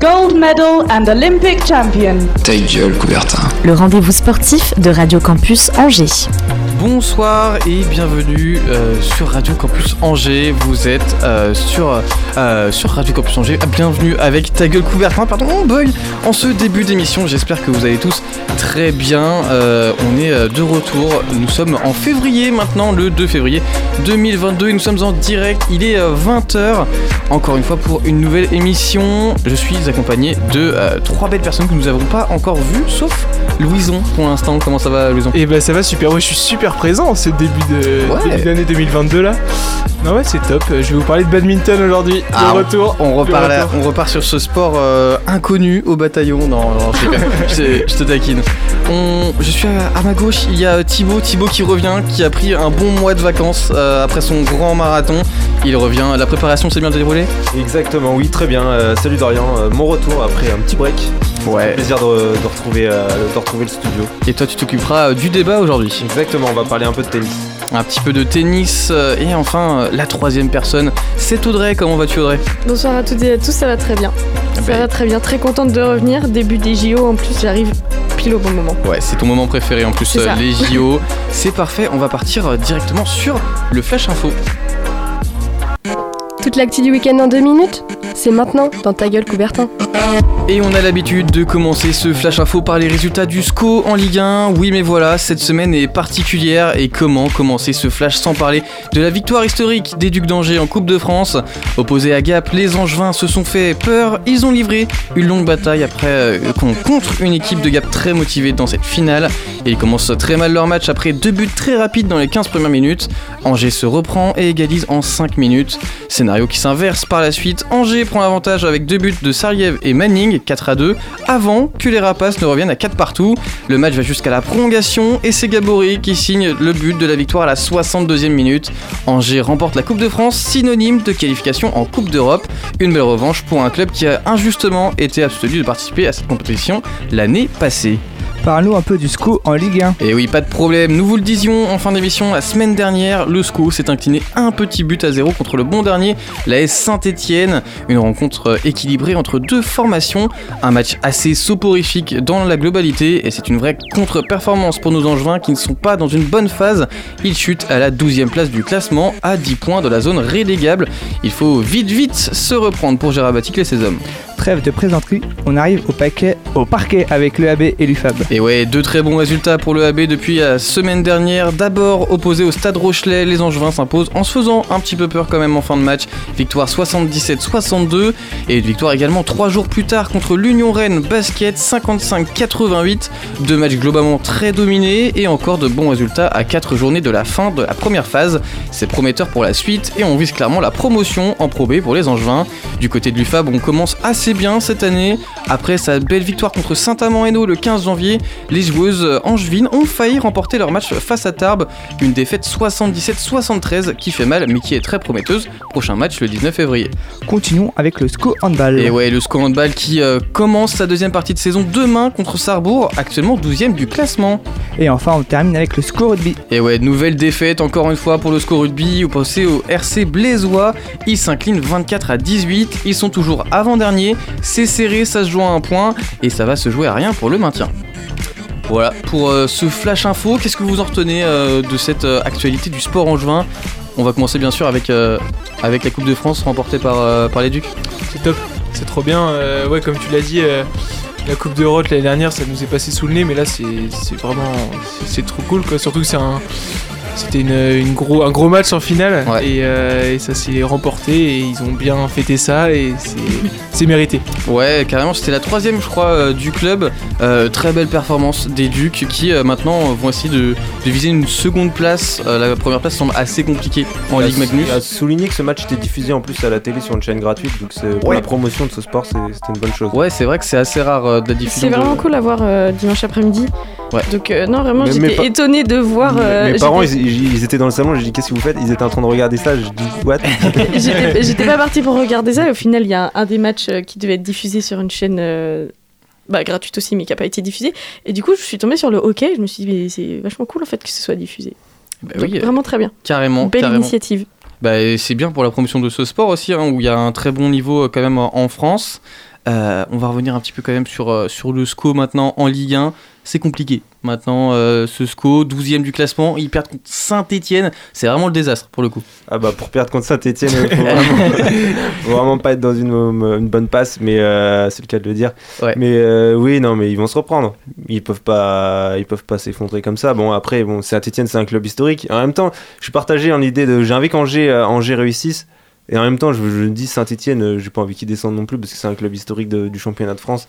Gold medal and Olympic champion. Ta gueule, Coubertin. le rendez-vous sportif de Radio Campus Angers. Bonsoir et bienvenue euh, sur Radio Campus Angers. Vous êtes euh, sur, euh, sur Radio Campus Angers. Bienvenue avec ta gueule Coubertin, pardon, oh boy En ce début d'émission, j'espère que vous allez tous très bien. Euh, on est de retour. Nous sommes en février maintenant, le 2 février 2022 et nous sommes en direct. Il est 20h. Encore une fois pour une nouvelle émission. Je suis accompagné de euh, trois belles personnes que nous n'avons pas encore vues, sauf Louison pour l'instant. Comment ça va, Louison? Et bah ça va super, ouais, je suis super présent en ce début de Ouais. début d'année 2022 là. Non ouais c'est top, je vais vous parler de badminton aujourd'hui, Ah, de retour. On repart, là- on repart sur ce sport euh, inconnu au bataillon. Non, non, je. Je- je te taquine. On- je suis à, à ma gauche, il y a Thibaut, Thibaut qui revient, qui a pris un bon mois de vacances euh, après son grand marathon. Il revient, la préparation s'est bien déroulée? Exactement, oui, très bien. Euh, salut Dorian, Euh, mon retour après un petit break. Ouais. Plaisir de, de retrouver, euh, de retrouver le studio. Et toi, tu t'occuperas euh, du débat aujourd'hui. Exactement, on va parler un peu de tennis. Un petit peu de tennis. euh, et enfin, euh, la troisième personne, c'est Audrey. Comment vas-tu, Audrey? Bonsoir à toutes et à tous, ça va très bien. Ah Ça bah, va très bien, très contente de revenir. Début des JO en plus, j'arrive pile au bon moment. Ouais, c'est ton moment préféré en plus, euh, les JO. c'est parfait, on va partir euh, directement sur le Flash Info. Toute l'actu du week-end en deux minutes C'est maintenant dans ta gueule Coubertin. Et on a l'habitude de commencer ce flash info par les résultats du SCO en Ligue 1. Oui mais voilà, cette semaine est particulière et comment commencer ce flash sans parler de la victoire historique des Ducs d'Angers en Coupe de France? Opposés à Gap, les Angevins se sont fait peur, ils ont livré une longue bataille après euh, con- contre une équipe de Gap très motivée dans cette finale. Et ils commencent très mal leur match après deux buts très rapides dans les 15 premières minutes. Angers se reprend et égalise en 5 minutes. Scénario qui s'inverse par la suite. Angers prend l'avantage avec deux buts de Sariev et Manning, 4 à 2, avant que les Rapaces ne reviennent à 4 partout. Le match va jusqu'à la prolongation et c'est Gabory qui signe le but de la victoire à la 62e minute. Angers remporte la Coupe de France, synonyme de qualification en Coupe d'Europe. Une belle revanche pour un club qui a injustement été abstenu de participer à cette compétition l'année passée. Parle-nous un peu du SCO en Ligue 1. Et oui, pas de problème. Nous vous le disions en fin d'émission la semaine dernière, le SCO s'est incliné un petit but à zéro contre le bon dernier, la S Saint-Etienne. Une rencontre euh, équilibrée entre deux formations. Un match assez soporifique dans la globalité et c'est une vraie contre-performance pour nos Angevins qui ne sont pas dans une bonne phase. Ils chutent à la 12e place du classement à 10 points de la zone relégable. Il faut vite vite se reprendre pour Gérard Batic et ses hommes. Trêve de présenterie, on arrive au, paquet, au parquet avec le AB et l'UFAB. Et ouais, deux très bons résultats pour le AB depuis la semaine dernière. D'abord, opposé au Stade Rochelet, les Angevins s'imposent en se faisant un petit peu peur quand même en fin de match. Victoire 77-62 et une victoire également trois jours plus tard contre l'Union Rennes Basket 55-88. Deux matchs globalement très dominés et encore de bons résultats à quatre journées de la fin de la première phase. C'est prometteur pour la suite et on vise clairement la promotion en Pro B pour les Angevins. Du côté de l'UFAB, on commence assez bien cette année. Après sa belle victoire contre Saint-Amand-Hainaut le 15 janvier, les joueuses angevines ont failli remporter leur match face à Tarbes. Une défaite 77-73 qui fait mal mais qui est très prometteuse. Prochain match le 19 février. Continuons avec le SCO handball. Et ouais, le score handball qui euh, commence sa deuxième partie de saison demain contre Sarrebourg, actuellement 12ème du classement. Et enfin, on termine avec le SCO rugby. Et ouais, nouvelle défaite encore une fois pour le score rugby opposé au RC Blaisois. Ils s'inclinent 24 à 18. Ils sont toujours avant-dernier. C'est serré, ça se joue à un point et ça va se jouer à rien pour le maintien. Voilà, pour euh, ce flash info, qu'est-ce que vous en retenez euh, de cette euh, actualité du sport angevin On va commencer bien sûr avec, avec la Coupe de France remportée par, par les Ducs. C'est top, c'est trop bien. Ouais comme tu l'as dit, la Coupe d'Europe l'année dernière ça nous est passé sous le nez mais là c'est vraiment c'est trop cool quoi. Surtout que c'est un C'était une, une gros, un gros match en finale Ouais. et, euh, et ça s'est remporté et ils ont bien fêté ça et c'est- mérité. Ouais, carrément, c'était la troisième, je crois, euh, du club. Euh, très belle performance des Ducs qui euh, maintenant vont essayer de, de viser une seconde place. Euh, la première place semble assez compliquée en Ligue Magnus. À souligner que ce match était diffusé en plus à la télé sur une chaîne gratuite, donc c'est- pour Ouais. la promotion de ce sport, c'est- c'était une bonne chose. Ouais, c'est vrai que c'est assez rare euh, de la diffusion. C'est vraiment de- cool à voir euh, dimanche après-midi. Ouais. Donc euh, non, vraiment, j'étais étonnée de voir. euh, Mes parents, ils, ils étaient dans le salon, j'ai dit qu'est-ce que vous faites? Ils étaient en train de regarder ça, je dis what? J'étais pas partie pour regarder ça et au final il y a un, un des matchs euh, qui devait être diffusé sur une chaîne euh, bah, gratuite aussi mais qui a pas été diffusé et du coup je suis tombée sur le hockey je me suis dit mais c'est vachement cool en fait que ce soit diffusé Bah Donc, oui, euh, vraiment très bien carrément. belle carrément. initiative Bah, c'est bien pour la promotion de ce sport aussi, hein, où il y a un très bon niveau quand même en France. Euh, on va revenir un petit peu quand même sur, sur le SCO maintenant en Ligue 1. C'est compliqué. Maintenant, euh, ce SCO, 12ème du classement, ils perdent contre Saint-Etienne. C'est vraiment le désastre pour le coup. Ah bah pour perdre contre Saint-Etienne, il faut vraiment, faut vraiment pas être dans une, une bonne passe, mais euh, c'est le cas de le dire. Ouais. Mais euh, oui, non, mais ils vont se reprendre. Ils peuvent pas, ils peuvent pas s'effondrer comme ça. Bon après, bon Saint-Etienne c'est un club historique. En même temps, je suis partagé en l'idée de, j'ai envie qu'Angers, euh, Angers réussisse. Et en même temps, je, dis Saint-Etienne, j'ai pas envie qu'ils descendent non plus parce que c'est un club historique de- du championnat de France.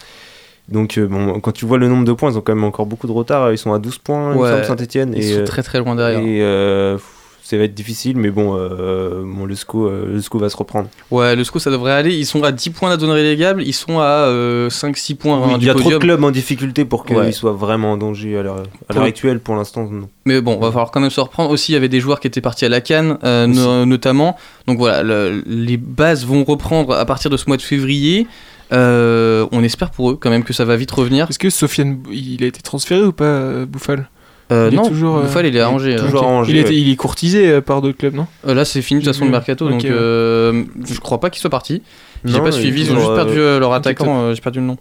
Donc euh, bon, quand tu vois le nombre de points, ils ont quand même encore beaucoup de retard. Ils sont à 12 points, Ouais, Saint-Etienne. Ils et, sont euh, très très loin derrière. et euh, ça va être difficile, mais bon, euh, bon le, SCO, euh, le SCO va se reprendre. Ouais, le SCO ça devrait aller. Ils sont à 10 points de la zone relégable, ils sont à euh, 5-6 points Oui, hein, il y a trop de clubs en difficulté pour qu'ils Ouais. soient vraiment en danger à l'heure actuelle. Pour l'instant, non. Mais bon, va falloir quand même se reprendre. Aussi, il y avait des joueurs qui étaient partis à la Cannes, euh, no- notamment. Donc voilà, le- les bases vont reprendre à partir de ce mois de février. Euh, on espère pour eux quand même que ça va vite revenir. Est-ce que Sofiane, il a été transféré ou pas, euh, Bouffal Euh, Il est non, toujours, euh, Bouffal, il est à Angers. toujours Ok. à Angers, il, était- ouais. il est courtisé par d'autres clubs, non Euh, là, c'est fini de toute façon le mercato, donc ouais. euh, je crois pas qu'il soit parti. J'ai pas suivi, ils ont juste perdu leur attaquant, euh, j'ai perdu le nom.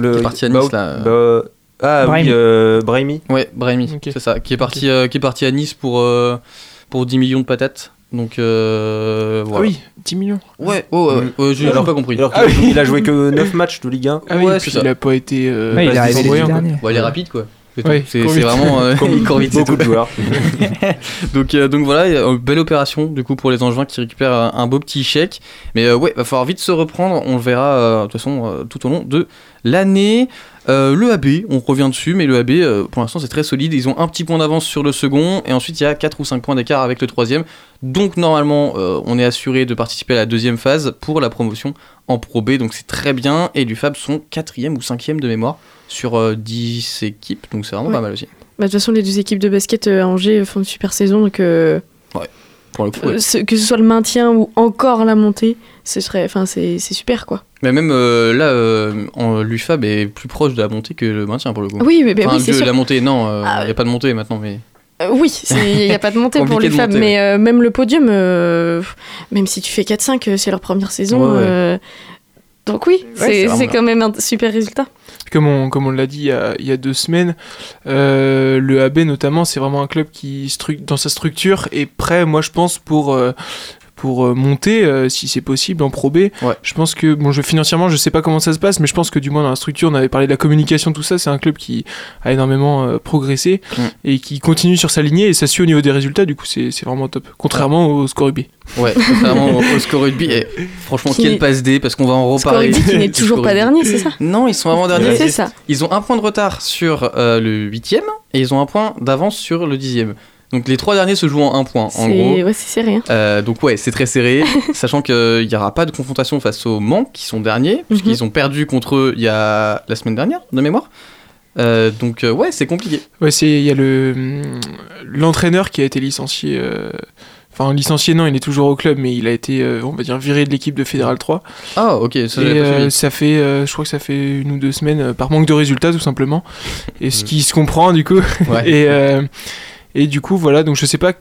Le, Qui est parti à bah, Nice, là. bah, ah Brahimi. oui, euh, Brahimi. Ouais, Brahimi, c'est ça, qui est parti, euh, qui est parti à Nice pour euh, pour 10 millions de patates. Donc euh, Ah voilà. oui, 10 millions. Ouais, ouais, ouais, ouais, Mm. ouais, j'ai Alors- pas compris. Alors Ah qu'il oui. il a joué que 9 matchs de Ligue 1. Ah oui, Ouais, puis c'est ça. il a pas été. euh, Ouais, il voyant, quoi. dernier. Ouais, il est rapide quoi. C'est c'est vraiment euh, il court vite, c'est Beaucoup tout. de joueurs. Donc, euh, donc voilà, il a une belle opération du coup pour les Angevins qui récupèrent un, un beau petit chèque. Mais euh, ouais, va falloir vite se reprendre. On le verra euh, de toute façon euh, tout au long de l'année. Euh, le AB, on revient dessus, mais le AB euh, pour l'instant c'est très solide. Ils ont un petit point d'avance sur le second et ensuite il y a 4 ou 5 points d'écart avec le troisième. Donc normalement euh, on est assuré de participer à la deuxième phase pour la promotion en Pro B. Donc c'est très bien. Et l'UFAB sont quatrième ou cinquième de mémoire sur euh, 10 équipes. Donc c'est vraiment Ouais. pas mal aussi. Bah, de toute façon les deux équipes de basket euh, à Angers font une super saison donc euh, Pour le coup, ouais. euh, que ce soit le maintien ou encore la montée ce serait enfin c'est super quoi Mais même euh, là, euh, l'UFAB est plus proche de la montée que le maintien pour le coup. oui mais bah, Enfin, oui sûr la montée, non, il Ah, n'y a pas de montée maintenant, mais. Euh, oui, il n'y a pas de montée pour monter, mais euh, même le podium, euh, même si tu fais 4-5, euh, c'est leur première saison. Ouais, euh, donc oui, c'est quand même un super résultat. Comme on, comme on l'a dit il y, a, deux semaines, euh, le AB notamment, c'est vraiment un club qui, dans sa structure, est prêt, moi je pense, pour, euh, pour euh, monter, euh, si c'est possible, en Pro B. Ouais. Je pense que, bon, je, financièrement, je sais pas comment ça se passe, mais je pense que du moins dans la structure, on avait parlé de la communication, tout ça, c'est un club qui a énormément euh, progressé Mm. et qui continue sur sa lignée et ça suit au niveau des résultats, du coup c'est c'est vraiment top. Contrairement au score rugby. Ouais, contrairement au, au score rugby. Et franchement, Qui quel passe D, parce qu'on va en Score reparler. rugby qui n'est toujours score pas dernier, c'est ça Non, ils sont avant. C'est ça. Ils ont un point de retard sur euh, le huitième et ils ont un point d'avance sur le dixième. Donc les trois derniers se jouent en un point, en C'est gros. ouais, c'est serré. hein. Euh, donc ouais, c'est très serré, sachant qu'il n'y aura pas de confrontation face aux Mans, qui sont derniers, puisqu'ils ont perdu contre eux il y a la semaine dernière, de mémoire. Euh, donc euh, ouais, c'est compliqué. Ouais, c'est il y a le hum, l'entraîneur qui a été licencié. euh, Enfin, licencié, non, il est toujours au club, mais il a été, euh, on va dire, viré de l'équipe de Fédéral 3. Ah ok, ça Et euh, ça fait, euh, je crois que ça fait une ou deux semaines, euh, par manque de résultats, tout simplement. Et ce qui se comprend, du coup. Ouais. et, euh, et du coup, voilà, donc je sais pas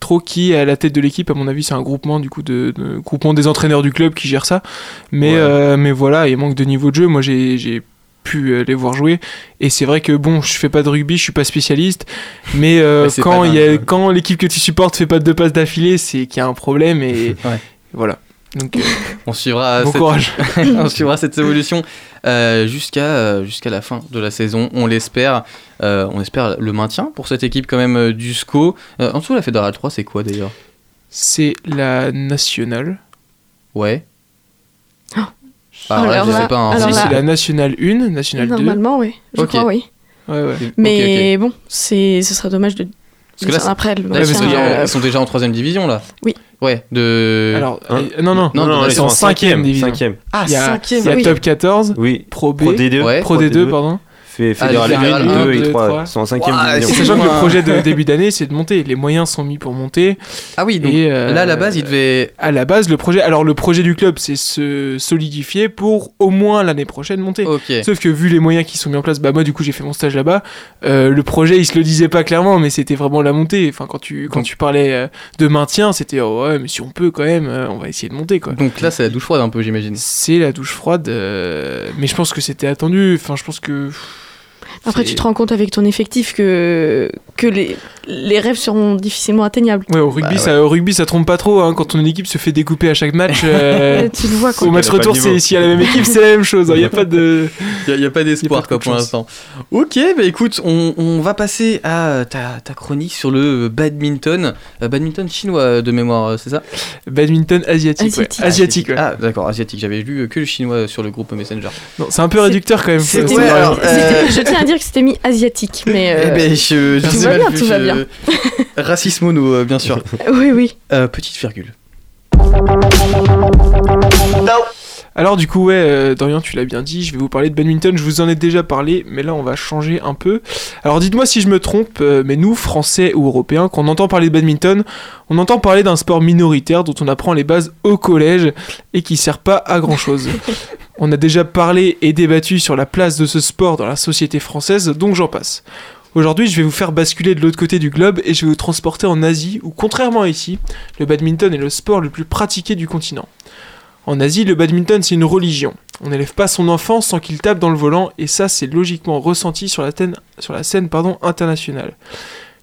trop qui est à la tête de l'équipe. À mon avis, c'est un groupement, du coup, de, de- groupement des entraîneurs du club qui gère ça. Mais, Ouais. euh, mais voilà, il manque de niveau de jeu. Moi, j'ai. j'ai pu euh, les voir jouer et c'est vrai que bon je fais pas de rugby je suis pas spécialiste mais euh, quand il quand l'équipe que tu supportes fait pas de deux passes d'affilée c'est qu'il y a un problème et Ouais. voilà Donc, euh, On suivra, bon cette... courage. on suivra cette évolution euh, jusqu'à euh, jusqu'à la fin de la saison. On l'espère. Euh, on espère le maintien pour cette équipe quand même du SCO. Euh, en dessous, la Fédérale 3, c'est quoi d'ailleurs? C'est la nationale. Ouais. Oh. Ah, ouais, Alors je là- sais pas. hein. Si, là- c'est la nationale 1, nationale 2. Normalement, oui. Je crois, oui. Ouais, ouais. Mais bon, c'est, ce serait dommage de. Parce que là, après le Là, euh, ils sont déjà en troisième division là. Oui. Ouais, de. Alors, Hein euh, non, non, Non, non, ils sont en en cinquième division. Cinquième. Ah, il y a, cinquième, il y a oui. top 14, Oui. Pro B, Pro D2. Ouais. Pro D2, pardon. Fait fédéral Ah, les 1, fédérales 2 un, et deux, 3. trois. Ils sont en cinquième Ouah, division. c'est Sachant que le projet de début d'année, c'est de monter. Les moyens sont mis pour monter. Ah oui, donc Et, euh, là à la base, il devait. À la base, le projet, alors le projet du club, c'est se solidifier pour au moins l'année prochaine monter. Sauf que vu les moyens qui sont mis en place, bah moi du coup j'ai fait mon stage là-bas. euh, le projet il se le disait pas clairement, mais c'était vraiment la montée. Enfin quand tu quand Donc- tu parlais euh, de maintien, c'était oh, ouais mais si on peut quand même, euh, on va essayer de monter quoi. Donc là, c'est la douche froide un peu, j'imagine. C'est la douche froide, euh, mais je pense que c'était attendu. Enfin je pense que Après, tu te rends compte avec ton effectif que, que les, les rêves seront difficilement atteignables. Ouais, au rugby, Bah, ça, au rugby, ça trompe pas trop. Hein, quand ton équipe se fait découper à chaque match, euh, tu le vois, quoi. au match retour, s'il y a la même équipe, c'est la même chose. Il n'y a pas de. Il n'y a, pas d'espoir quoi pour l'instant. Ok, bah écoute, on, on va passer à ta, ta chronique sur le badminton. Euh, badminton chinois euh, de mémoire, c'est ça? Badminton asiatique. ouais. Asiatique. Ouais. Ah d'accord, asiatique. J'avais lu que le chinois sur le groupe Messenger. Non, c'est un peu réducteur quand même. euh, Je tiens à dire que c'était mis asiatique, mais. euh, Eh ben, je, je tout va bien, vu, tout va je- bien. Racisme mono, euh, bien sûr. Oui, oui. Euh, petite virgule. Alors du coup ouais, euh, Dorian tu l'as bien dit, je vais vous parler de badminton, je vous en ai déjà parlé, mais là on va changer un peu. Alors dites-moi si je me trompe, euh, mais nous, Français ou Européens, quand on entend parler de badminton, on entend parler d'un sport minoritaire dont on apprend les bases au collège et qui sert pas à grand chose. on a déjà parlé et débattu sur la place de ce sport dans la société française, donc j'en passe. Aujourd'hui, je vais vous faire basculer de l'autre côté du globe et je vais vous transporter en Asie, où contrairement à ici, le badminton est le sport le plus pratiqué du continent. En Asie, le badminton, c'est une religion. On n'élève pas son enfant sans qu'il tape dans le volant, et ça, c'est logiquement ressenti sur la, scène internationale.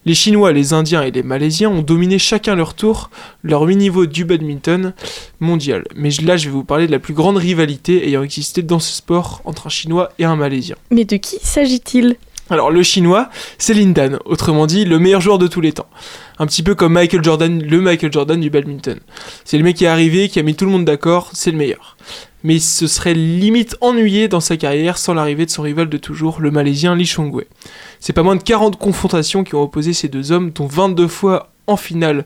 Les Chinois, les Indiens et les Malaisiens ont dominé chacun leur tour leur mi-niveau du badminton mondial. Mais là, je vais vous parler de la plus grande rivalité ayant existé dans ce sport entre un Chinois et un Malaisien. Mais de qui s'agit-il? Alors le chinois, c'est Lindan, autrement dit le meilleur joueur de tous les temps. Un petit peu comme Michael Jordan, le Michael Jordan du badminton. C'est le mec qui est arrivé, qui a mis tout le monde d'accord, c'est le meilleur. Mais ce serait limite ennuyé dans sa carrière sans l'arrivée de son rival de toujours, le Malaisien Lee Chong-wei. C'est pas moins de 40 confrontations qui ont opposé ces deux hommes, dont 22 fois en finale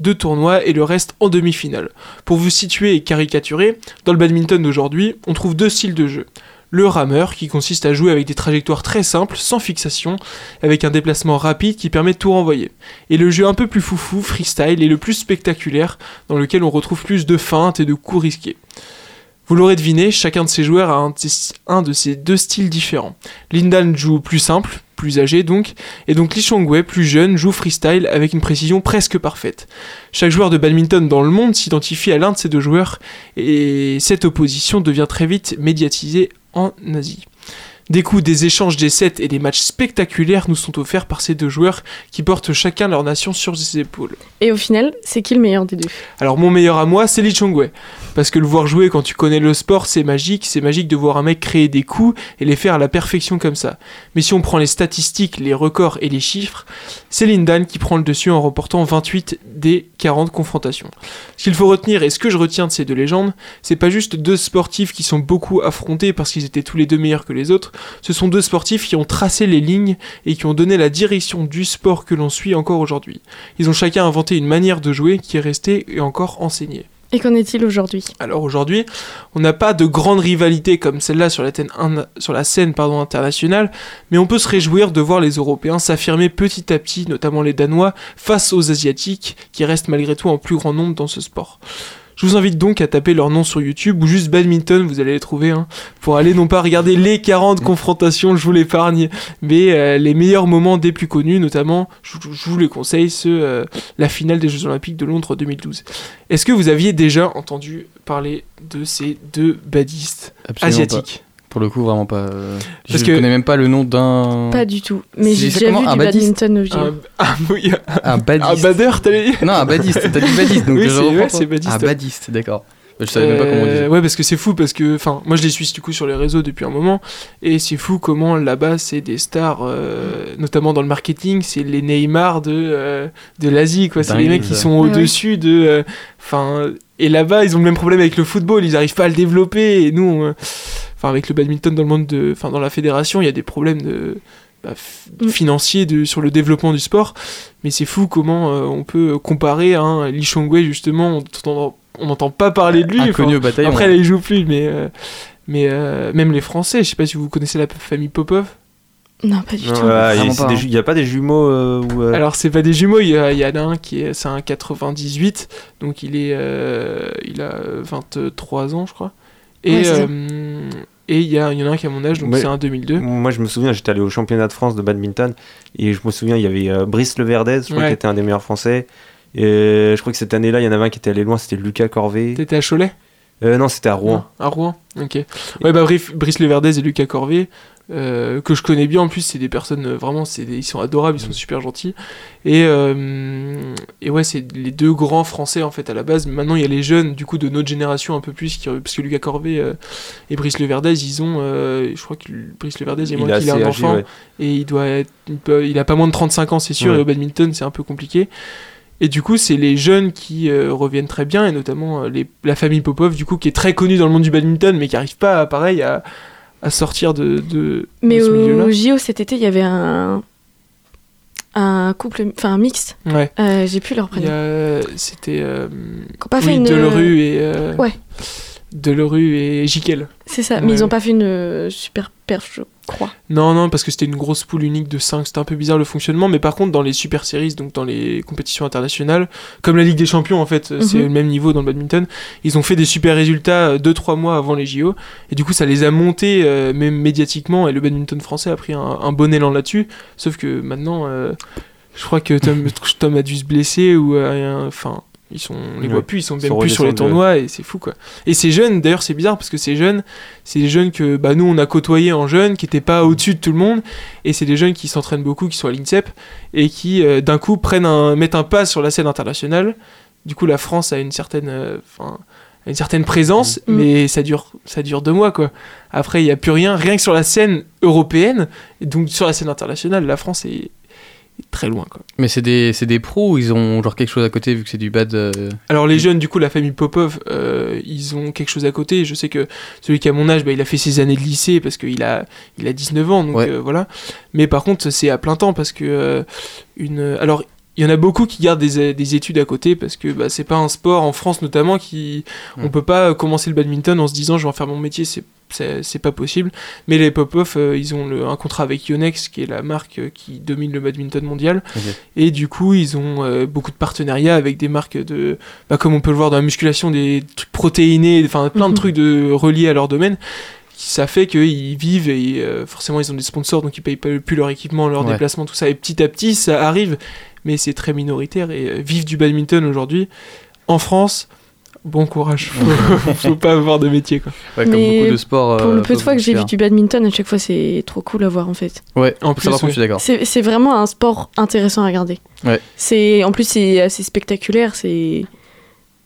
de tournoi et le reste en demi-finale. Pour vous situer et caricaturer, dans le badminton d'aujourd'hui, on trouve deux styles de jeu le rameur qui consiste à jouer avec des trajectoires très simples, sans fixation, avec un déplacement rapide qui permet de tout renvoyer. Et le jeu un peu plus foufou, freestyle, est le plus spectaculaire, dans lequel on retrouve plus de feintes et de coups risqués. Vous l'aurez deviné, chacun de ces joueurs a un, de- ces deux styles différents. Lindan joue plus simple, plus âgé donc, et donc Lee Chong-wei, plus jeune, joue freestyle avec une précision presque parfaite. Chaque joueur de badminton dans le monde s'identifie à l'un de ces deux joueurs, et cette opposition devient très vite médiatisée en Asie. Des coups, des échanges, des sets et des matchs spectaculaires nous sont offerts par ces deux joueurs qui portent chacun leur nation sur ses épaules. Et au final, c'est qui le meilleur des deux? Alors mon meilleur à moi, c'est Lee Chong-wei. Parce que le voir jouer quand tu connais le sport, c'est magique. C'est magique de voir un mec créer des coups et les faire à la perfection comme ça. Mais si on prend les statistiques, les records et les chiffres, c'est Lindan qui prend le dessus en remportant 28 des 40 confrontations. Ce qu'il faut retenir et ce que je retiens de ces deux légendes, c'est pas juste deux sportifs qui sont beaucoup affrontés parce qu'ils étaient tous les deux meilleurs que les autres, ce sont deux sportifs qui ont tracé les lignes et qui ont donné la direction du sport que l'on suit encore aujourd'hui. Ils ont chacun inventé une manière de jouer qui est restée et encore enseignée. Et qu'en est-il aujourd'hui? Alors aujourd'hui, on n'a pas de grande rivalité comme celle-là sur la, sur scène pardon, internationale, mais on peut se réjouir de voir les Européens s'affirmer petit à petit, notamment les Danois, face aux Asiatiques, qui restent malgré tout en plus grand nombre dans ce sport. Je vous invite donc à taper leur nom sur YouTube ou juste badminton, vous allez les trouver, hein, pour aller non pas regarder les 40 confrontations, je vous l'épargne, mais euh, les meilleurs moments des plus connus, notamment, je, je vous les conseille, ceux, euh, la finale des Jeux Olympiques de Londres 2012. Est-ce que vous aviez déjà entendu parler de ces deux badistes Absolument asiatiques? Pour le coup, vraiment pas. euh, Parce je que- connais même pas le nom d'un. Pas du tout. Mais j'ai déjà vu un du badiste badminton au JO. un, ah, oui, Un badiste. un badeur, t'allais dire Non, un badiste. T'as dit badiste, donc Oui, je c'est- badiste. Ah, badiste, d'accord. Je savais même pas comment on disait. Euh, Ouais, parce que c'est fou, parce que, enfin, moi je les suis du coup sur les réseaux depuis un moment, et c'est fou comment là-bas c'est des stars, euh, notamment dans le marketing, c'est les Neymar de, euh, de l'Asie, quoi. C'est les mecs qui sont Ah au-dessus de. euh, Enfin, et là-bas ils ont le même problème avec le football, ils arrivent pas à le développer, et nous, on, euh, enfin, avec le badminton dans le monde de. Enfin, dans la fédération, il y a des problèmes de. bah, Mm. financiers de, sur le développement du sport, mais c'est fou comment euh, on peut comparer un Li Chongwei justement, on n'entend pas parler de lui. Inconnu enfin, au bataillon. après, là, il joue plus, mais, euh, mais euh, même les Français, je sais pas si vous connaissez la famille Popov. Non, pas du Non, tout. voilà, Vraiment il hein. n'y a pas des jumeaux euh, où, euh, Alors, c'est pas des jumeaux, il y, a- il y en a un qui est, c'est un 98, donc il, est, euh, il a 23 ans, je crois. Et Ouais, euh, et il y, en a un qui a mon âge, donc c'est un 2002. Moi, je me souviens, j'étais allé au championnat de France de badminton et je me souviens, il y avait euh, Brice Leverdez, je crois Ouais. qu'il était un des meilleurs français. Et je crois que cette année-là, il y en avait un qui était allé loin, c'était Lucas Corvé. T'étais à Cholet? Euh, non, c'était à Rouen. Non, À Rouen, ok. Ouais, bah Brice, Brice Leverdez et Lucas Corvé, euh, que je connais bien en plus, c'est des personnes euh, vraiment, c'est des- ils sont adorables, ils sont super gentils. Et, euh, et ouais, c'est les deux grands français en fait à la base. Maintenant, il y a les jeunes du coup de notre génération un peu plus, qui, parce que Lucas Corvé euh, et Brice Leverdez, ils ont, je crois que Brice Leverdez, moins est qu'il a un enfant ouais. et il doit être, il, peut- il a pas moins de 35 ans, c'est sûr, Ouais. et au badminton, c'est un peu compliqué. Et du coup, c'est les jeunes qui euh, reviennent très bien, et notamment euh, les, la famille Popov, du coup, qui est très connue dans le monde du badminton, mais qui arrive pas, pareil, à, à sortir de, de, Mais de ce milieu-là. au JO cet été, il y avait un, un couple, enfin un mixte. Ouais. Euh, J'ai plus leur prénom. a- C'était euh, pas oui, fait une. Delerue et euh, Ouais. Delerue et Jiquel. C'est ça, mais ils ont pas fait une euh, super perf, je crois. Non, non, parce que c'était une grosse poule unique de 5, c'était un peu bizarre le fonctionnement, mais par contre, dans les super séries, donc dans les compétitions internationales, comme la Ligue des Champions, en fait, c'est Mhm. le même niveau dans le badminton, ils ont fait des super résultats 2-3 mois avant les JO, et du coup, ça les a montés, euh, même médiatiquement, et le badminton français a pris un, un bon élan là-dessus, sauf que maintenant, euh, je crois que Tom, Tom a dû se blesser, ou euh, enfin. Ils sont, on les Ouais. voit plus, ils sont Ils même sont plus sur les tournois et c'est fou quoi. Et ces jeunes, d'ailleurs c'est bizarre parce que ces jeunes, c'est des jeunes que bah, nous on a côtoyés en jeunes, qui étaient pas au-dessus de tout le monde, et c'est des jeunes qui s'entraînent beaucoup, qui sont à l'INSEP, et qui euh, d'un coup prennent un, mettent un pas sur la scène internationale. Du coup la France a une certaine, euh, une certaine présence, Mm. mais ça dure, ça dure deux mois quoi. Après il y a plus rien, rien que sur la scène européenne, et donc sur la scène internationale, la France est très loin quoi. Mais c'est des, c'est des pros ou ils ont genre quelque chose à côté vu que c'est du bad euh, Alors les jeunes, du coup, la famille Popov, euh, ils ont quelque chose à côté. Je sais que celui qui a mon âge, bah, il a fait ses années de lycée parce qu'il a, il a 19 ans, donc Ouais. euh, voilà. Mais par contre, c'est à plein temps parce que euh, une, alors il y en a beaucoup qui gardent des, des études à côté parce que bah, c'est pas un sport en France notamment qui, on Mm. peut pas commencer le badminton en se disant je vais en faire mon métier, c'est c'est pas possible. Mais les Popov, euh, ils ont le- un contrat avec Yonex, qui est la marque euh, qui domine le badminton mondial. Et du coup, ils ont euh, beaucoup de partenariats avec des marques de, bah, comme on peut le voir dans la musculation, des trucs protéinés, enfin plein de Mhm. trucs de, reliés à leur domaine. Ça fait qu'ils vivent et euh, forcément ils ont des sponsors donc ils payent pas plus leur équipement, leur Ouais. déplacement, tout ça. Et petit à petit ça arrive, mais c'est très minoritaire. Et euh, vivre du badminton aujourd'hui en France, bon courage. Faut, faut pas avoir de métier quoi. ouais, comme Mais beaucoup de sports. Pour euh, le peu de fois que j'ai vu du badminton, à chaque fois c'est trop cool à voir en fait. Ouais, En plus, je suis d'accord. C'est c'est vraiment un sport intéressant à regarder. Ouais. C'est en plus c'est assez spectaculaire, c'est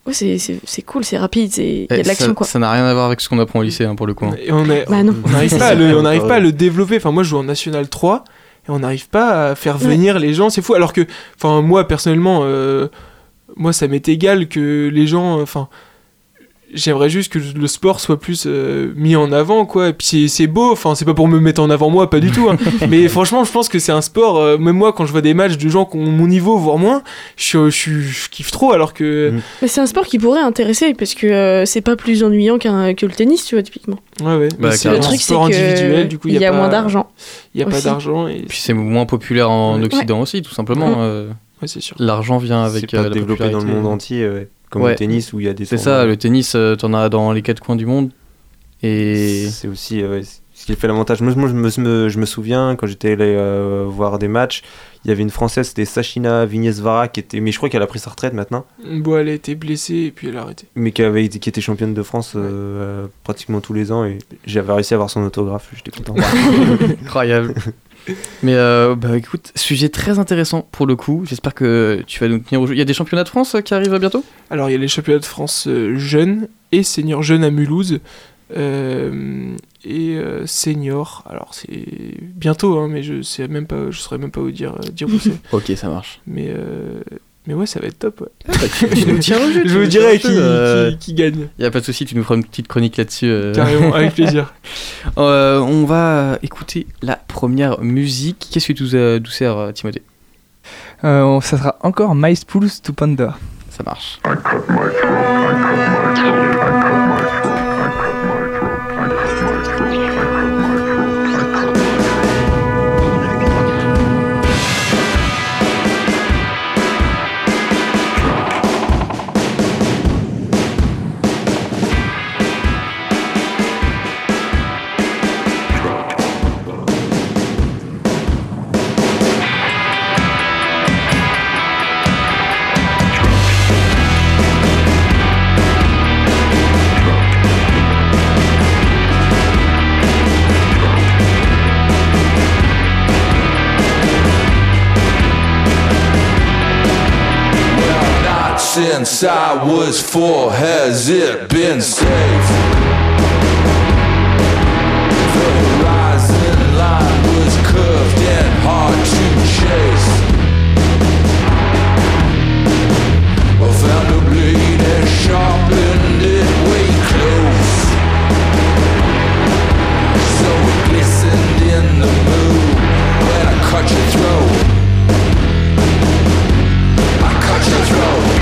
ouais, c'est c'est- c'est cool, c'est rapide, c'est il y a Eh, de l'action ça- quoi. Ça n'a rien à voir avec ce qu'on apprend au lycée hein, pour le coup. hein. Et on est, Bah non. on n'arrive pas, à le- on n'arrive pas à le développer. Enfin, moi, je joue en National 3 et on n'arrive pas à faire Ouais. venir les gens. C'est fou. Alors que, enfin, moi, personnellement, euh, moi, ça m'est égal que les gens. Enfin, j'aimerais juste que le sport soit plus euh, mis en avant, quoi. Et puis, c'est- beau. Enfin, c'est pas pour me mettre en avant moi, pas du tout. hein. Mais franchement, je pense que c'est un sport. euh, même moi, quand je vois des matchs de gens qui ont mon niveau, voire moins, je, je, je kiffe trop. Alors que, Mm. Mais c'est un sport qui pourrait intéresser parce que euh, c'est pas plus ennuyant qu'un que le tennis, tu vois typiquement. ouais, ouais. Bah, c'est Le truc c'est individuel. Du coup, il y a, moins d'argent. Il y a pas d'argent. Et... Puis c'est moins populaire en Ouais. Occident aussi, tout simplement. Ouais. euh, Ouais, c'est sûr. L'argent vient avec c'est pas euh, la développé dans le monde entier, ouais. Comme Ouais. le tennis où il y a des. C'est ça, le tennis, euh, t'en as dans les quatre coins du monde. Et C'est aussi euh, ouais, ce qui fait l'avantage. Moi, moi, je, me, je souviens quand j'étais allé euh, voir des matchs, il y avait une française, c'était Sachina Vignesvara, qui était, mais je crois qu'elle a pris sa retraite maintenant, Bon, elle a été blessée et puis elle a arrêté. mais qui, avait, qui était championne de France euh, pratiquement tous les ans et j'avais réussi à avoir son autographe, j'étais content. incroyable. Mais euh, bah écoute, sujet très intéressant pour le coup. J'espère que tu vas nous tenir au jeu. Il y a des championnats de France euh, qui arrivent bientôt? Alors, il y a les championnats de France euh, jeunes et seniors jeunes à Mulhouse. euh, et euh, seniors, alors c'est bientôt, hein, mais je sais même pas, je saurais même pas vous dire, euh, dire où c'est. Ok, ça marche. Mais, euh, mais ouais, ça va être top. Ouais. tu nous tiens au jeu. je vous dirai qui, euh, qui, qui gagne. Y a pas de souci, tu nous feras une petite chronique là-dessus. euh. Carrément, avec plaisir. Euh, on va écouter la première musique. Qu'est-ce que tu nous as douceur, euh, Timothée? Euh, ça sera encore My Spools to Ponder. Ça marche. Not since I was four has it been safe. The horizon line was curved and hard to chase. I found a blade and sharpened it way close. So it glistened in the moon when I cut your throat. I cut your throat.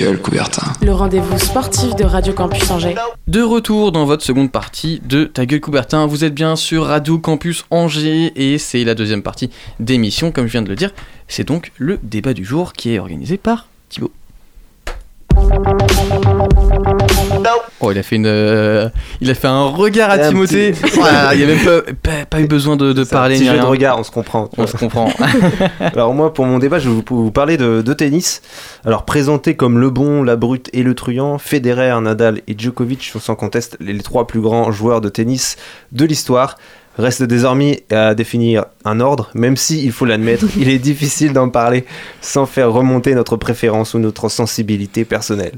Gueule, Coubertin. Le rendez-vous sportif de Radio Campus Angers. De retour dans votre seconde partie de Ta gueule Coubertin. Vous êtes bien sur Radio Campus Angers et c'est la deuxième partie d'émission, comme je viens de le dire. C'est donc le débat du jour qui est organisé par Thibaut. Oh, il a fait une, euh, il a fait un regard à Un Timothée. petit- Voilà, il n'y a même pas, pas, pas eu besoin de, de C'est un parler petit ni jeu de regard, on se comprend. On se comprend. Alors moi, pour mon débat, je vais vous, vous parler de, de tennis. Alors présenté comme le bon, la brute et le truand, Federer, Nadal et Djokovic sont sans conteste les, les trois plus grands joueurs de tennis de l'histoire. Reste désormais à définir un ordre, même si, il faut l'admettre, il est difficile d'en parler sans faire remonter notre préférence ou notre sensibilité personnelle.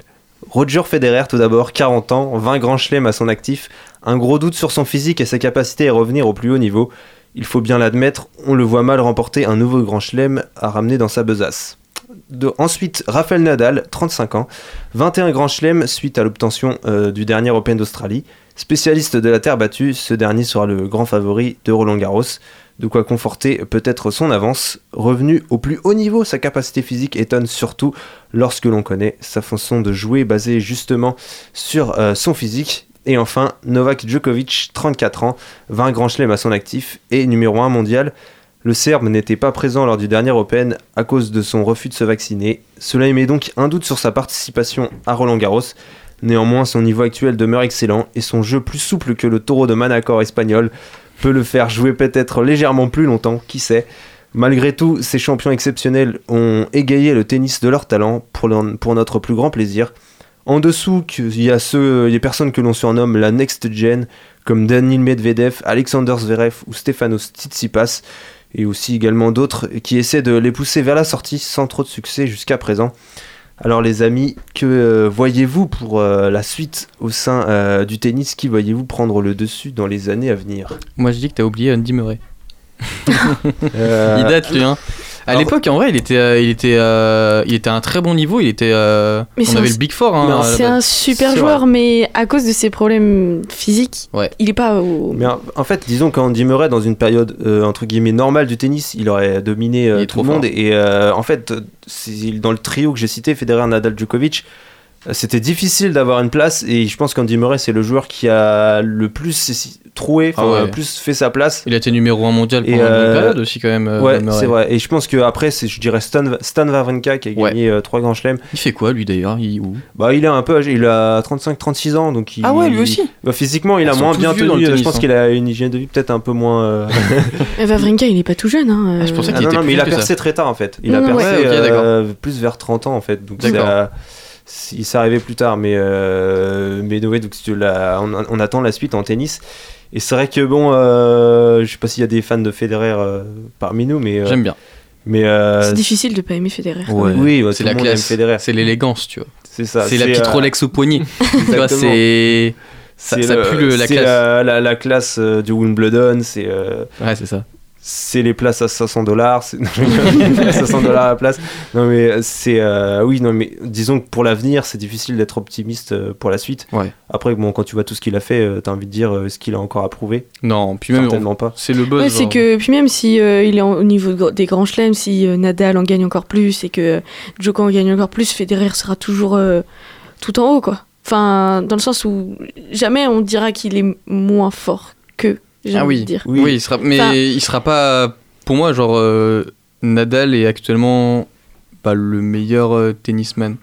Roger Federer, tout d'abord, 40 ans, 20 grands chelems à son actif, un gros doute sur son physique et sa capacité à revenir au plus haut niveau. Il faut bien l'admettre, on le voit mal remporter un nouveau grand chelem à ramener dans sa besace. Ensuite, Rafael Nadal, 35 ans, 21 grands chelems suite à l'obtention euh, du dernier Open d'Australie. Spécialiste de la terre battue, ce dernier sera le grand favori de Roland Garros. De quoi conforter peut-être son avance. Revenu au plus haut niveau, sa capacité physique étonne surtout lorsque l'on connaît sa façon de jouer basée justement sur euh, son physique. Et enfin, Novak Djokovic, 34 ans, 20 grands chelems à son actif et numéro 1 mondial. Le Serbe n'était pas présent lors du dernier Open à cause de son refus de se vacciner. Cela émet donc un doute sur sa participation à Roland Garros. Néanmoins, son niveau actuel demeure excellent et son jeu plus souple que le taureau de Manacor espagnol peut le faire jouer peut-être légèrement plus longtemps, qui sait. Malgré tout, ces champions exceptionnels ont égayé le tennis de leur talent pour, notre plus grand plaisir. En dessous, il y a ceux, les personnes que l'on surnomme la next gen, comme Daniil Medvedev, Alexander Zverev ou Stefanos Tsitsipas, et aussi également d'autres qui essaient de les pousser vers la sortie sans trop de succès jusqu'à présent. Alors les amis, que euh, voyez-vous pour euh, la suite au sein euh, du tennis? Qui voyez-vous prendre le dessus dans les années à venir? Moi je dis que t'as oublié Andy Murray. Il date lui hein. À l'époque, en vrai, il était, euh, il était, euh, il était à un très bon niveau. Il était, euh, Mais on avait un- le Big Four. Hein, C'est un super joueur, mais à cause de ses problèmes physiques, Ouais. il est pas au. Mais en, fait, disons qu'Andy Murray, dans une période euh, entre guillemets normale du tennis, il aurait dominé euh, Il tout trop le monde. fort. Et euh, en fait, dans le trio que j'ai cité, Federer, Nadal, Djokovic, c'était difficile d'avoir une place. Et je pense qu'Andy Murray, c'est le joueur qui a le plus troué, Ah enfin, ouais. plus fait sa place. Il a été numéro 1 mondial Et, pendant une euh, période aussi quand même. euh, ouais, c'est vrai. Et je pense qu'après, c'est, je dirais Stan, Stan Wawrinka qui a Ouais. gagné euh, trois grands chelems. Il fait quoi lui d'ailleurs? Il où? Bah, il est un peu âgé, il a 35-36 ans, donc il, Ah ouais, lui aussi Bah, physiquement, il a moins bien tenu. je tennis, pense hein. qu'il a une hygiène de vie peut-être un peu moins. euh, Eh, Wawrinka, il est pas tout jeune. Hein. Ah, je pensais euh, Ah qu'il non, était non, mais il a percé très tard en fait. Il Non, a percé euh, plus vers 30 ans en fait. Donc il s'est arrivé plus tard, mais euh, mais ouais, donc la- on, on attend la suite en tennis. Et c'est vrai que bon, euh, je sais pas s'il y a des fans de Federer euh, parmi nous, mais euh, J'aime bien. mais euh, C'est difficile de pas aimer Federer. Ouais. oui, ouais, c'est la le monde aime classe. Federer. C'est l'élégance, tu vois. C'est ça. C'est la petite euh, Rolex au poignet. tu vois, exactement. c'est. Ça, ça le- pue le- la classe. la, la- la classe du Wimbledon, c'est euh, Ouais, c'est ça. C'est les places à 500 dollars, c'est 500 dollars à la place. Non mais c'est euh, oui non mais disons que pour l'avenir c'est difficile d'être optimiste euh, pour la suite. Ouais. Après bon quand tu vois tout ce qu'il a fait, euh, t'as envie de dire euh, est-ce qu'il a encore à prouver Non, puis même. Certainement pas. C'est le buzz. Ouais, c'est genre. que puis même si euh, il est en- au niveau de- des grands chelems, si euh, Nadal en gagne encore plus et que Djoko en gagne encore plus, Federer sera toujours euh, tout en haut quoi. Enfin, dans le sens où jamais on dira qu'il est moins fort que. J'ai Ah envie oui. de dire. oui. il sera. Mais Enfin- il sera pas. Pour moi, genre euh, Nadal est actuellement pas le meilleur euh, tennisman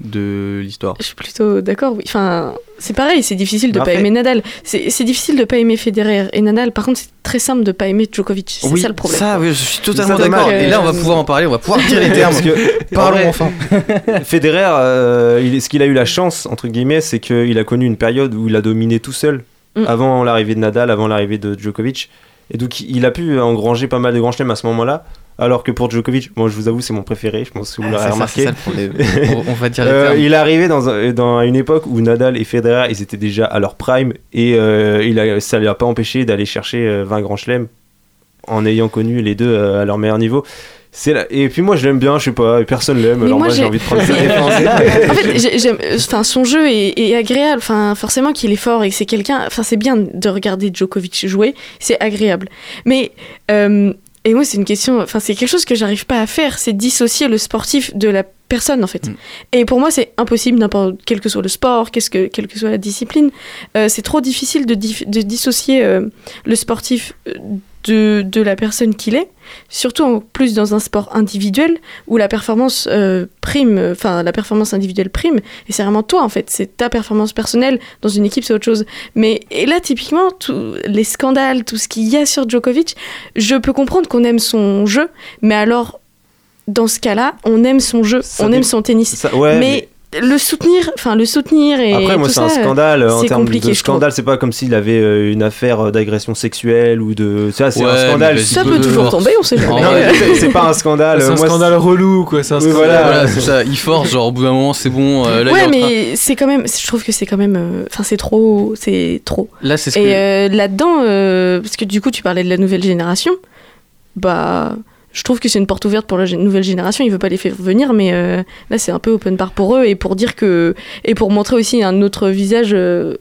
de l'histoire. Je suis plutôt d'accord, oui. Enfin, c'est pareil, c'est difficile de Mais pas après- aimer Nadal. C'est c'est difficile de pas aimer Federer et Nadal. Par contre, c'est très simple de pas aimer Djokovic. C'est oui, ça le problème. Ça, oui, je suis totalement d'accord. Et là, on va pouvoir en parler. On va pouvoir dire les termes. Parce que Parlons enfin. Federer, euh, il- ce qu'il a eu la chance entre guillemets, c'est qu'il a connu une période où il a dominé tout seul Mm. avant l'arrivée de Nadal, avant l'arrivée de Djokovic, et donc il a pu engranger pas mal de grands chelems à ce moment-là. Alors que pour Djokovic, moi je vous avoue c'est mon préféré, je pense que vous Ah, l'aurez remarqué. ça on, va dire les Euh, il est arrivé dans, un- dans une époque où Nadal et Federer ils étaient déjà à leur prime et euh, il a, ça ne l'a pas empêché d'aller chercher euh, 20 grands chelems en ayant connu les deux euh, à leur meilleur niveau. C'est la- Et puis moi je l'aime bien, je sais pas, et personne l'aime, alors moi, j'ai envie de prendre sa défense. en fait, j'ai- j'aime, enfin, son jeu est, est agréable. Enfin, forcément qu'il est fort et que c'est quelqu'un. Enfin, c'est bien de regarder Djokovic jouer. C'est agréable. Mais euh, et moi, c'est une question. Enfin, c'est quelque chose que j'arrive pas à faire. C'est dissocier le sportif de la personne, en fait. Mm. Et pour moi, c'est impossible. N'importe quel que soit le sport, qu'est-ce que quelle que soit la discipline, euh, c'est trop difficile de, dif- de dissocier euh, le sportif euh, de, de la personne qu'il est. Surtout en plus dans un sport individuel où la performance euh, prime, enfin la performance individuelle prime, et c'est vraiment toi en fait, c'est ta performance personnelle. Dans une équipe, c'est autre chose. Mais et là, typiquement, tous les scandales, tout ce qu'il y a sur Djokovic, je peux comprendre qu'on aime son jeu, mais alors dans ce cas-là, on aime son jeu, Ça on aime son tennis. Ça- ouais, mais, le soutenir, enfin le soutenir et Après, moi, c'est un ça, euh, scandale en termes de scandale. C'est pas comme s'il avait euh, une affaire d'agression sexuelle ou de. Ça, c'est Ouais, un scandale. Ça peut toujours tomber, on sait jamais. C'est- pas un scandale. C'est un Moi, scandale relou, quoi. C'est un Oui, scandale. voilà. Voilà, c'est ça. Il force, genre au bout d'un moment, c'est bon. euh, là, ouais, train- mais c'est quand même, je trouve que c'est quand même, euh, enfin c'est trop, c'est trop. Là, c'est ce Et que. euh, là-dedans, euh, parce que du coup, tu parlais de la nouvelle génération, bah, je trouve que c'est une porte ouverte pour la nouvelle génération. Il veut pas les faire venir, mais euh, là, c'est un peu open bar pour eux et pour dire que et pour montrer aussi un autre visage. euh,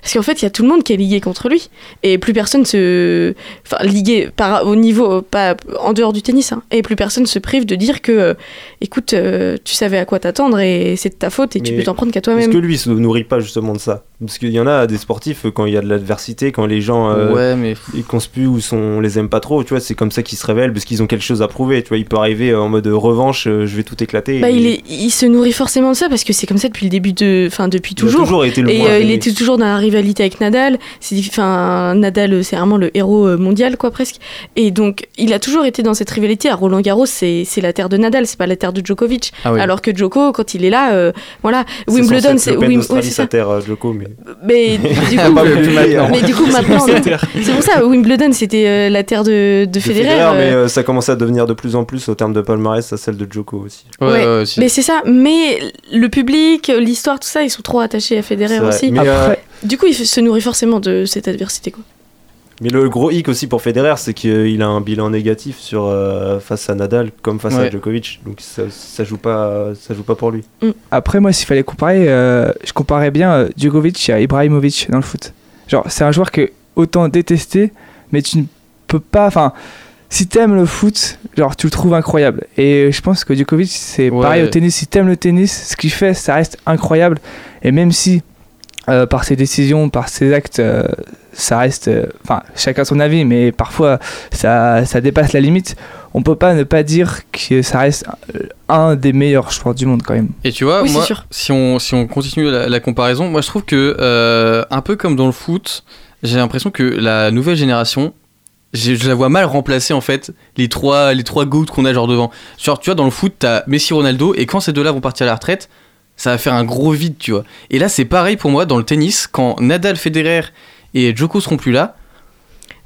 parce qu'en fait, il y a tout le monde qui est ligué contre lui et plus personne se, enfin, ligué par au niveau pas en dehors du tennis, hein, et plus personne se prive de dire que, euh, écoute, euh, tu savais à quoi t'attendre et c'est de ta faute et tu peux t'en prendre qu'à Est-ce toi-même. que lui se nourrit pas justement de ça? Parce qu'il y en a des sportifs, euh, quand il y a de l'adversité, quand les gens euh, Ouais, mais. ils conspuent ou sont, on les aime pas trop, tu vois, c'est comme ça qu'ils se révèlent parce qu'ils ont quelque chose à prouver, tu vois. Il peut arriver euh, en mode revanche, euh, je vais tout éclater. Bah, et- il, est, il se nourrit forcément de ça parce que c'est comme ça depuis le début de. Enfin, depuis Il a toujours. toujours été le Et euh, il était toujours dans la rivalité avec Nadal. C'est, enfin, Nadal, euh, c'est vraiment le héros euh, mondial, quoi, presque. Et donc, il a toujours été dans cette rivalité. À Roland Garros, c'est, c'est la terre de Nadal, c'est pas la terre de Djokovic. Ah oui. Alors que Djoko, quand il est là, euh, voilà. C'est Wimbledon, c'est. Wim- ouais, c'est sa ça. terre, euh, Djoko, mais. Mais du Pas coup, plus maintenant. mais du coup maintenant, C'est pour ça Wimbledon c'était euh, la terre de, de de Federer. Federer, mais euh, euh, ça commence à devenir de plus en plus au terme de palmarès à celle de Djoko aussi. ouais. mais c'est ça. Mais le public, l'histoire, tout ça, ils sont trop attachés à Federer aussi. Mais, euh, Du coup, il se nourrit forcément de cette adversité, quoi. Mais le gros hic aussi pour Federer, c'est qu'il a un bilan négatif sur, euh, face à Nadal comme face à. Djokovic. Donc ça, ça, joue pas, ça joue pas pour lui. Après, moi, s'il fallait comparer, euh, je comparais bien euh, Djokovic à Ibrahimovic dans le foot. Genre, c'est un joueur que autant détester, mais tu ne peux pas. Enfin, si t'aimes le foot, genre, tu le trouves incroyable. Et je pense que Djokovic, c'est Ouais. pareil au tennis. Si t'aimes le tennis, ce qu'il fait, ça reste incroyable. Et même si, euh, par ses décisions, par ses actes, euh, ça reste. euh, Enfin, chacun son avis, mais parfois, ça, ça dépasse la limite. On peut pas ne pas dire que ça reste un des meilleurs joueurs du monde quand même. Et tu vois, Oui, moi, sûr. si on, si on continue la, la comparaison, moi je trouve que, euh, un peu comme dans le foot, j'ai l'impression que la nouvelle génération, je, je la vois mal remplacer en fait les trois, les trois goats qu'on a genre devant. Genre, tu vois, dans le foot, t'as Messi, Ronaldo, et quand ces deux-là vont partir à la retraite, ça va faire un gros vide, tu vois. Et là, c'est pareil pour moi dans le tennis, quand Nadal, Federer et Djoko seront plus là.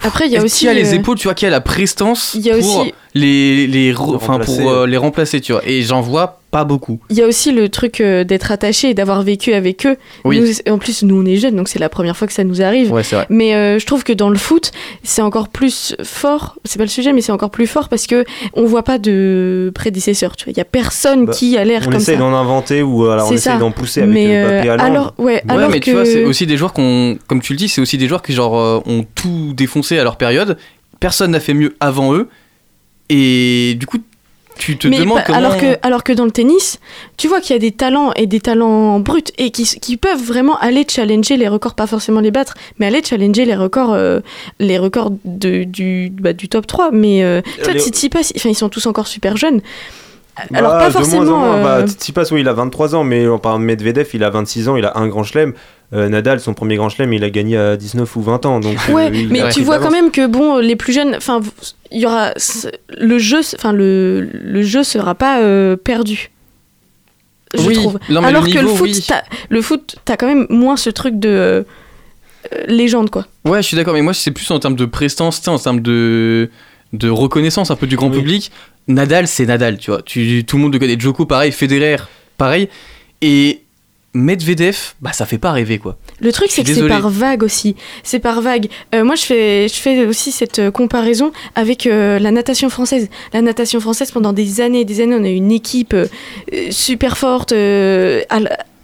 Après, il y a est-ce aussi. Qui a les épaules, tu vois, qui a la prestance il y a pour aussi- les, les, remplacer. pour euh, les remplacer, tu vois. Et j'en vois pas beaucoup. Il y a aussi le truc euh, d'être attaché et d'avoir vécu avec eux. Oui. Nous, en plus, nous, on est jeunes, donc c'est la première fois que ça nous arrive. Ouais, c'est vrai. Mais euh, je trouve que dans le foot, c'est encore plus fort. C'est pas le sujet, mais c'est encore plus fort parce que on voit pas de prédécesseur. Tu vois, il y a personne Bah, qui a l'air on comme ça. d'en inventer ou alors on ça. d'en pousser avec Mais, euh, Mbappé euh, Haaland. alors, ouais, Ouais, alors mais que tu vois, c'est aussi des joueurs qu'on, comme tu le dis, c'est aussi des joueurs qui genre euh, ont tout défoncé à leur période. Personne n'a fait mieux avant eux. Et du coup, tu te Mais demandes pas- comment. alors que alors que dans le tennis, tu vois qu'il y a des talents et des talents bruts et qui, qui peuvent vraiment aller challenger les records, pas forcément les battre, mais aller challenger les records euh, les records de, du bah, du top 3 mais euh, toi Les- Tsitsipas, enfin ils sont tous encore super jeunes. Bah, Alors pas de moins en forcément. Bah, euh, Tsitsipas, oui, il a 23 ans, mais on parle de Medvedev, il a 26 ans, il a un grand chelem. Euh, Nadal, son premier grand chelem, il a gagné à 19 ou 20 ans. Donc, euh, Ouais, il mais tu vois quand même que bon, les plus jeunes, enfin, il y aura le jeu, enfin le le jeu sera pas euh, perdu. Je Oui, trouve. non, mais le Alors que le foot, oui. t'as- le foot, t'as quand même moins ce truc de euh, euh, légende, quoi. Ouais, je suis d'accord, mais moi c'est plus en termes de prestance, tu sais, en termes de de reconnaissance un peu du grand public. Nadal, c'est Nadal, tu vois. Tu, tout le monde le connaît. Djoko, pareil. Federer, pareil. Et Medvedev, bah ça fait pas rêver, quoi. Le truc, c'est que c'est par vague aussi. C'est par vague. Euh, moi, je fais, je fais aussi cette euh, comparaison avec euh, la natation française. La natation française, pendant des années et des années, on a eu une équipe euh, super forte,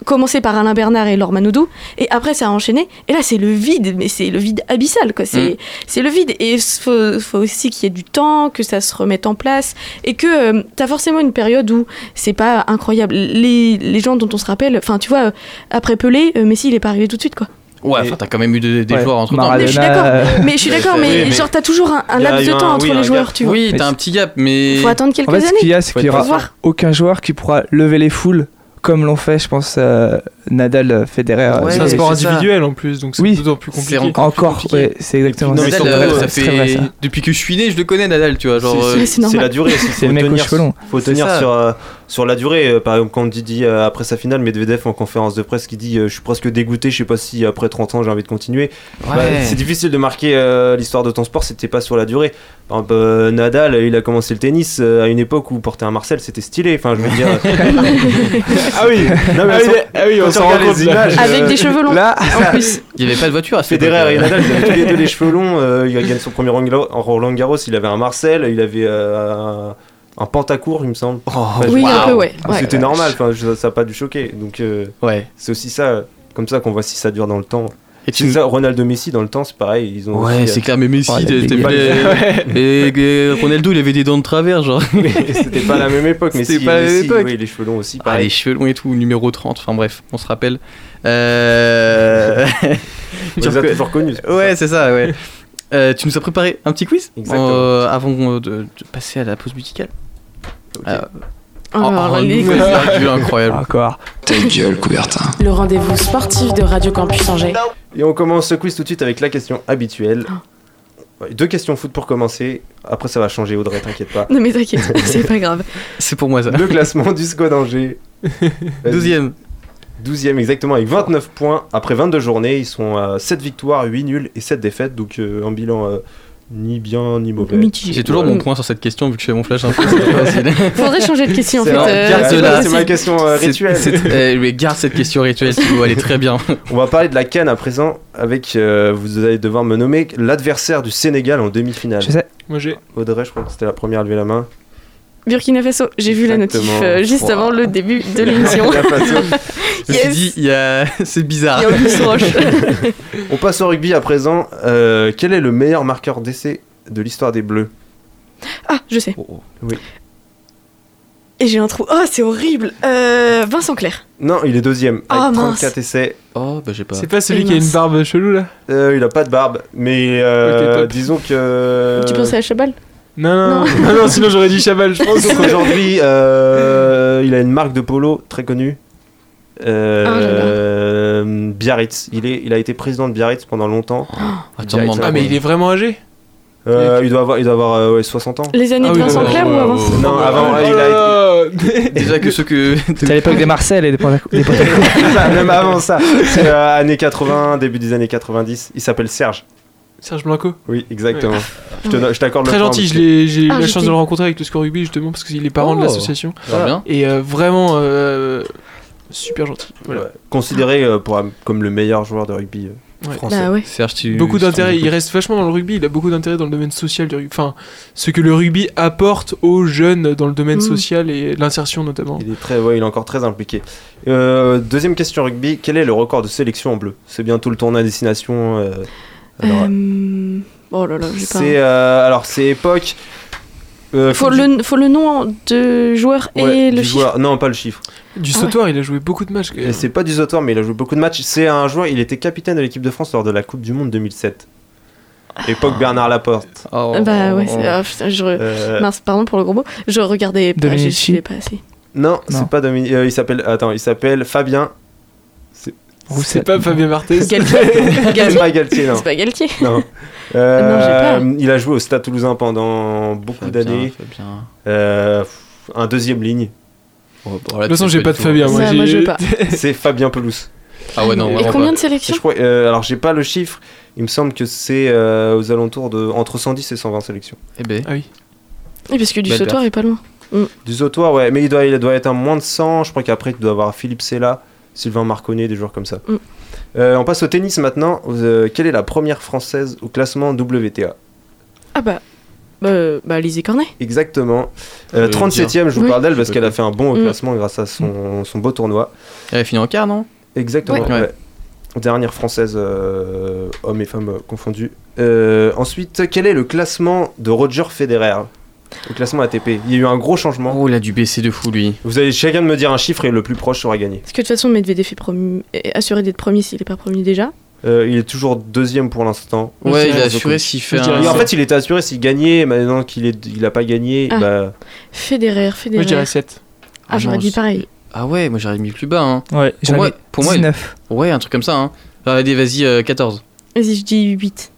commencée par Alain Bernard et Laure Manodou, et après, ça a enchaîné. Et là, c'est le vide, mais c'est le vide abyssal, quoi. C'est Mm. c'est le vide. Et il faut, faut aussi qu'il y ait du temps, que ça se remette en place, et que euh, t'as forcément une période où c'est pas incroyable. Les, les gens dont on se rappelle, enfin, tu vois, euh, après Pelé, euh, Messi, il est pas arrivé tout de suite, quoi. Ouais, enfin, t'as quand même eu des, des Ouais, joueurs entre temps. Maradona, Mais je suis d'accord, euh, mais je suis d'accord, mais, Oui, mais- genre t'as toujours un, Il laps de un- temps entre oui, les joueurs, gap. tu vois. Oui, t'as un petit gap, mais. Faut attendre quelques En fait, ce années. qu'il y a, c'est qu'il y être aura aucun joueur qui pourra lever les foules comme l'ont fait, je pense, euh, Nadal, euh, Federer. Ouais, c'est un sport ça. individuel en plus, donc c'est Oui. d'autant plus C'est compliqué. encore- Encore, compliqué. ouais, c'est exactement Non, ça. Nadal, euh, euh, ça vrai. Depuis que je suis né, je le connais, Nadal, tu vois. Genre. C'est- euh, la durée. C'est le mec aux cheveux longs. faut tenir ça. sur, euh, sur la durée. Euh, Par exemple, quand Didi, euh, après sa finale, Medvedev en conférence de presse qui dit euh, Je suis presque dégoûté, je sais pas si après 30 ans j'ai envie de continuer. Bah, c'est difficile de marquer euh, l'histoire de ton sport si t'es pas sur la durée. Par exemple, euh, Nadal, il a commencé le tennis euh, à une époque où porter un Marcel c'était stylé. Enfin, je veux dire. Ah oui, mais ah oui, ah s'en rend compte images, Avec euh, des cheveux longs. Là, En plus. Il y avait pas de voiture à cette Federer et. Nadal, ils avaient tous les deux les cheveux longs. euh, il a gagné son premier Roland Garros- en Roland Garros. Il avait un Marcel, il avait euh, un, pantacourt, il me semble. Enfin, Oui, un peu, ouais. ouais. C'était normal, ça n'a pas dû choquer. Donc, euh, Ouais. c'est aussi ça, comme ça qu'on voit si ça dure dans le temps. Et C'est ça, Ronaldo Messi dans le temps, c'est pareil. Ils ont Ouais, c'est euh, clair, mais Messi, a pas les- et, Ronaldo, il avait des dents de travers, genre. C'était pas la même époque, mais C'était pas la même Messi, époque. oui, les cheveux longs aussi, Ah, pareil. les cheveux longs et tout, numéro 30, enfin bref, on se rappelle. Euh... Tu les a reconna- toujours connus. Ouais, c'est ça, ouais. Euh, tu nous as préparé un petit quiz Exactement. Euh, avant de, de passer à la pause musicale. Euh, Oh, oh, virgule incroyable. Encore. Ta gueule, Coubertin. Le rendez-vous sportif de Radio Campus Angers. Et on commence ce quiz tout de suite avec la question habituelle. Ouais, Deux questions foot pour commencer. Après, ça va changer, Audrey, t'inquiète pas. Non mais t'inquiète, c'est pas grave. C'est pour moi ça. Le classement du SCO d'Angers. Vas-y. 12ème. 12e exactement, avec 29 points. Après 22 journées, ils sont à 7 victoires, 8 nuls et 7 défaites. Donc euh, un bilan euh, ni bien ni mauvais. J'ai toujours mon point sur cette question vu que je fais mon flash c'est. Faudrait changer de question en fait. C'est- euh, garde c'est c'est ma question euh, C'est- rituelle. c'est- eh, mais garde cette question rituelle si vous allez très bien. On va parler de la Cannes à présent. Avec, euh, vous allez devoir me nommer l'adversaire du Sénégal en demi-finale. Je sais. Moi j'ai. Audrey, je crois que c'était la première à lever la main. Burkina Faso, j'ai vu la notif euh, juste Wow. avant le début de l'émission. Je me suis Yes. dit, il y a... c'est bizarre. Il y a Auguste Roche. On passe au rugby à présent. Euh, quel est le meilleur marqueur d'essai de l'histoire des Bleus? Ah, je sais. Oui. Et j'ai un trou. Oh, c'est horrible. Euh, Vincent Clair. Non, il est deuxième Ah, avec mince. 34 essais. Oh, bah j'ai pas. C'est pas celui Et qui a une barbe chelou là? Euh, il a pas de barbe, mais euh, disons que. Tu pensais à Chabal? Non, non, Non. non, non, sinon j'aurais dit Chabal, je pense. Disons qu'aujourd'hui, euh, il a une marque de polo très connue. Euh, Biarritz. Il, est, il a été président de Biarritz pendant longtemps. Attends, Biarritz, demande Ah, mais il est vraiment âgé? Euh, il doit avoir, il doit avoir euh, ouais, 60 ans. Les années Ah de Vincent Clair ou avant ouais, Non, avant, Oh il a là Déjà que ceux que. C'est à l'époque des Marcel et des été. Ça, même avant ça. C'est euh, années 80, début des années 90. Il s'appelle Serge. Serge Blanco. Oui, exactement. Je t'accorde Très le gentil, j'ai eu Ah, la chance de le rencontrer avec le score rugby justement parce qu'il est parent de Oh. l'association. Ça va bien. Et euh, vraiment euh, super gentil. Voilà. ouais, Considéré euh, pour, comme le meilleur joueur de rugby euh, Ouais. français. Bah ouais. Serge, tu. Beaucoup d'intérêt, il reste vachement dans le rugby, il a beaucoup d'intérêt dans le domaine social du rugby. Enfin, ce que le rugby apporte aux jeunes dans le domaine Mm. social et l'insertion notamment. Il est très, ouais, il est encore très impliqué. Euh, deuxième question rugby, quel est le record de sélection en bleu? C'est bientôt le tournoi à destination. euh, alors, Euh, Oh là là, j'ai pas. c'est euh, alors c'est époque. euh, Faut du- le, faut le nom de joueur ouais, et le chiffre. joueur. Non, pas le chiffre. Du Ah sautoir, il a joué beaucoup de matchs. c'est pas du Zotor, mais il a joué beaucoup de matchs. C'est un joueur. Il était capitaine de l'équipe de France lors de la Coupe du Monde 2007. Époque Bernard Laporte. Oh. Bah ouais, c'est- ah, putain, je re- Euh, mince, pardon pour le gros mot. Je regardais pas, je suivais pas assez. non, Non. c'est pas Dominique. euh, il s'appelle. Attends, il s'appelle Fabien. C'est pas Fabien. Galtier. C'est pas Galtier, non. C'est pas Galtier. Non. Euh, Non, j'ai pas. il a joué au Stade Toulousain pendant beaucoup Fabien, d'années. Fabien. Euh, un deuxième ligne. Oh, bon, là, De toute façon, j'ai pas de. Fabien. Moi, Ça, moi, je j'ai- veux pas. c'est Fabien Pelouse. Ah ouais, non, Et combien pas. de sélections Je crois, euh, alors j'ai pas le chiffre. Il me semble que c'est euh, aux alentours de entre 110 et 120 sélections. Eh ben. Ah oui. Oui, parce que du sautoir est pas loin. Du sautoir, ouais, mais il doit, il doit être à moins de 100. Je crois qu'après, tu dois avoir Philippe Sella, Sylvain Marconnet, des joueurs comme ça. Mm. Euh, on passe au tennis maintenant. Euh, quelle est la première française au classement WTA Ah bah. Euh, bah, Lizzie Cornet. Exactement. Euh, Euh, 37ème, je vous Oui. parle d'elle parce qu'elle a fait un bon au Mm. classement grâce à son, son beau tournoi. Elle a fini en quart, non? Exactement. Ouais. ouais. Dernière française, euh, hommes et femmes euh, confondus. Euh, ensuite, quel est le classement de Roger Federer? Le classement ATP. Il y a eu un gros changement. Oh, il a dû baisser de fou, lui. Vous allez chacun de me dire un chiffre et le plus proche sera gagné. Parce que de toute façon, Medvedev est, est assuré d'être premier s'il est pas premier déjà. Euh, il est toujours deuxième pour l'instant. Ouais, il a Donc, assuré s'il fait je dirais Et un. en fait, il était assuré s'il gagnait. Maintenant qu'il est, il a pas gagné, Ah. bah, Federer, Moi, Federer. je dirais 7. Ah, j'aurais dit pareil. Ah ouais, moi j'aurais mis plus bas, hein. Ouais, Pour j'aurais moi, mis pour moi, il- 19. Ouais, un truc comme ça, hein. Vas-y, euh, 14. Vas-y, je dis 8.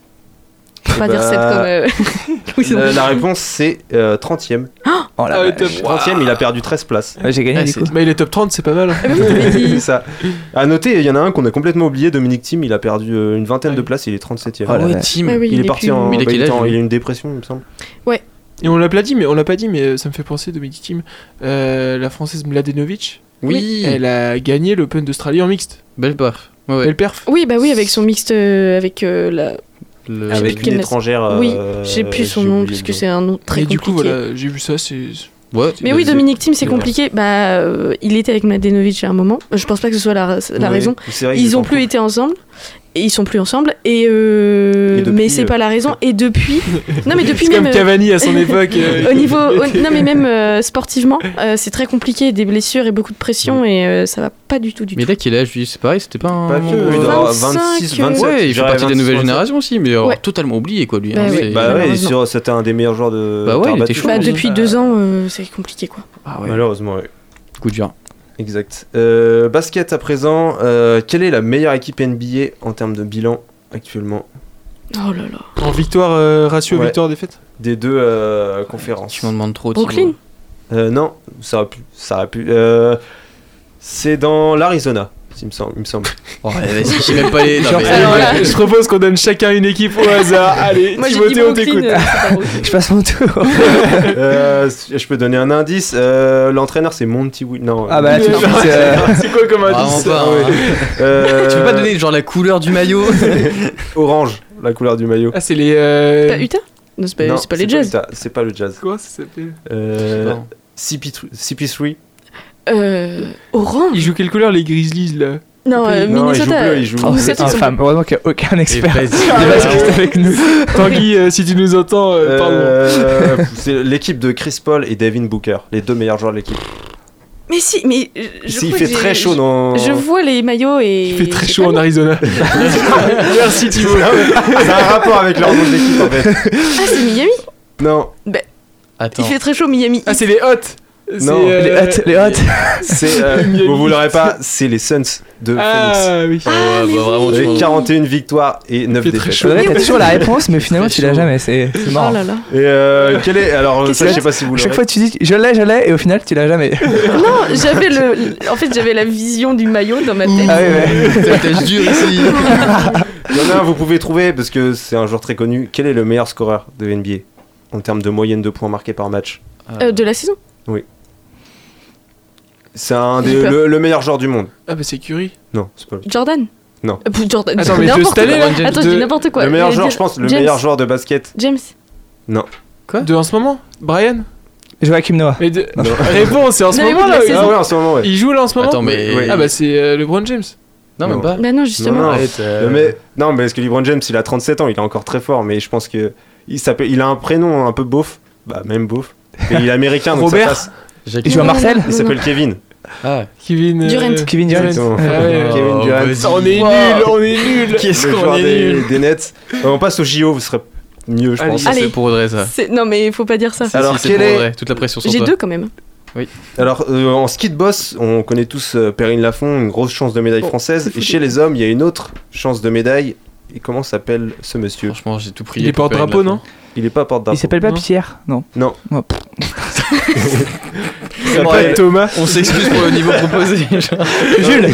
Faut pas Bah, dire 7 comme. euh, La, réponse c'est euh, 30ème. Oh la Ah vache. top. 30ème, il a perdu 13 places. Ouais, J'ai gagné Ah, du c'est- coup. Bah, il est top 30, c'est pas mal. hein. Ah, mais dit- C'est ça. À noter, il y en a un qu'on a complètement oublié, Dominique Thiem, il a perdu euh, une vingtaine de places, il est 37ème. Oh la Ah ouais, vache. team. Ouais, oui, il, est est parti plus- en. Mais il a bah, quel il, est âge, en- lui il a une dépression, il me semble. Et on l'a pas dit, mais on l'a pas dit, mais euh, ça me fait penser Dominique Thiem. Euh, la française Mladenovic, Oui, elle a gagné l'Open d'Australie en mixte. belle perf. Ouais, ouais. Belle perf. Oui, bah oui, avec son mixte. euh, avec euh, la. Le- Avec une étrangère. oui, euh, j'ai plus son nom, parce que c'est un nom très Et du compliqué. coup, voilà, j'ai vu ça, c'est. Ouais, Mais oui, Dominique Thiem, c'est compliqué. Bah, euh, il était avec Mladenovic à un moment. Je pense pas que ce soit la, raison. Ils ont plus été ensemble. Et ils sont plus ensemble. Et, euh, Et depuis, mais c'est euh, pas la raison. Et depuis. Non, mais depuis C'est même. comme euh, Cavani à son époque. euh, au niveau, au- non mais même euh, sportivement, euh, c'est très compliqué, des blessures et beaucoup de pression et euh, ça va pas du tout du Mais tout. là qu'il âge, lui, c'est pareil, c'était pas un. Pas vieux, il euh, doit avoir 25, 26, 27. Ouais, il fait partie des 26, nouvelles 27. générations aussi, mais alors, Ouais. totalement oublié quoi lui. Bah hein, oui. Bah ouais, et Malheureusement. sur- c'était un des meilleurs joueurs de. Bah ouais, il Tarbat. était chaud. Bah, depuis deux ans, euh, c'est compliqué quoi. Ah ouais, Malheureusement, oui. coup dur. Exact. Euh, basket à présent, euh, quelle est la meilleure équipe NBA en termes de bilan actuellement? Oh là là. En victoire, euh, ratio Ouais. victoire-défaite des deux euh, conférences Tu m'en demandes trop. Brooklyn? Euh, Non, ça aurait pu. Ça pu euh, c'est dans l'Arizona, il me semble. Il me semble. Oh, je sais même pas les. non, Genre, mais- alors là- Je propose qu'on donne chacun une équipe au hasard. Allez, Moi Timothée, on t'écoute. c'est. Je passe mon tour. Euh, je peux donner un indice. euh, L'entraîneur, c'est Monty Will. Non. Ah bah euh, C'est quoi comme indice pas. Ah ouais. hein. Euh, Tu peux pas donner genre la couleur du maillot Orange, la couleur du maillot. Ah, c'est les. euh, Pas Utah? Non, c'est pas, c'est les Jazz. C'est pas le jazz. Quoi ça s'appelle? Euh, Non. CP3. CP3. Euh, Orange Ils jouent quelle couleur les Grizzlies là? Non, euh, Non, ils jouent Minnesota. bleu, jouent- oh, c'est infâme. Heureusement qu'il n'y a aucun expert vas-y. de basket avec nous. Tanguy, euh, si tu nous entends, euh, pardon. Euh, c'est l'équipe de Chris Paul et Devin Booker, les deux meilleurs joueurs de l'équipe. Mais si, mais. je Si, il fait très chaud dans. Je vois les maillots et. Il fait très chaud en. Arizona. Merci Thibaut. C'est un rapport avec leur nom d'équipe en fait. Ah, c'est Miami? Non, Attends. Il fait très chaud, Miami. Ah, c'est les Hot Non, euh, Les hottes, les hottes. c'est. euh, vous vous l'aurez pas, c'est les Suns de Phoenix. Ah oui. Ah, bah, vraiment, oui. tu Avec m'en- 41 victoires et 9 fait très défaites. Faudrait t'as toujours la réponse, mais finalement tu l'as jamais. C'est c'est marrant. Oh là là. Et euh, quel est. Alors, ça, je sais pas si vous Chaque fois tu dis je l'ai, je l'ai, et au final tu l'as jamais. Non, j'avais le. En fait, j'avais la vision du maillot dans ma tête. Ah oui, ouais. Tâche dure ici. Il y en a un, vous pouvez trouver parce que c'est un joueur très connu. Quel est le meilleur scoreur de NBA en termes de moyenne de points marqués par match? Euh, de la saison? C'est un J'ai des, peur. le, le meilleur joueur du monde. Ah, bah c'est Curry. Non, c'est pas lui. Jordan Non. Euh, pff, Jordan. Attends, mais de n'importe cette année, quoi. là, James, Attends, je de- dis n'importe quoi. le meilleur joueur, dire je pense, le James. meilleur joueur de basket. James. De en ce moment? Brian? Joachim Noah. Mais de... Non. Réponse, c'est en ce Non, mais moment oui, là. la oui. saison. Ah ouais, en ce moment, ouais. Il joue là en ce moment? Attends, mais. Oui. Ah, bah c'est euh, LeBron James. Non, même pas. Bah non, justement. Non, non. Arrête, euh, mais- non, mais parce que LeBron James, il a 37 ans, il est encore très fort, mais je pense que il s'appelle, il a un prénom un peu beauf, bah même beauf. Et il est américain, donc Robert. ça passe. Jacques- Il joue à Marseille Il s'appelle Kevin. Ah, Kevin. euh, Durant. Kevin Durant. Exactement. Ah ouais. Kevin Oh, Durant. vas-y. On est Wow. nul, on est nul. Qu'est-ce qu'on est des, nul. des Nets. Euh, On passe au JO, vous serez mieux, je Allez. pense. C'est Allez. pour Audrey, ça. C'est- Non, mais faut pas dire ça. Alors, si, c'est pour est- Audrey. Toute la pression sur J'ai toi. deux quand même. Alors, euh, en ski de boss, on connaît tous euh, Perrine Lafont, une grosse chance de médaille française. Et chez les hommes, il y a une autre chance de médaille. Et comment s'appelle ce monsieur? Franchement, j'ai tout pris. Il est porte-drapeau, non? Il est pas porte-drapeau. Il s'appelle pas Non. Pierre Non. Non. Oh. Il Pas s'appelle- Thomas. On s'excuse pour le niveau proposé. Jules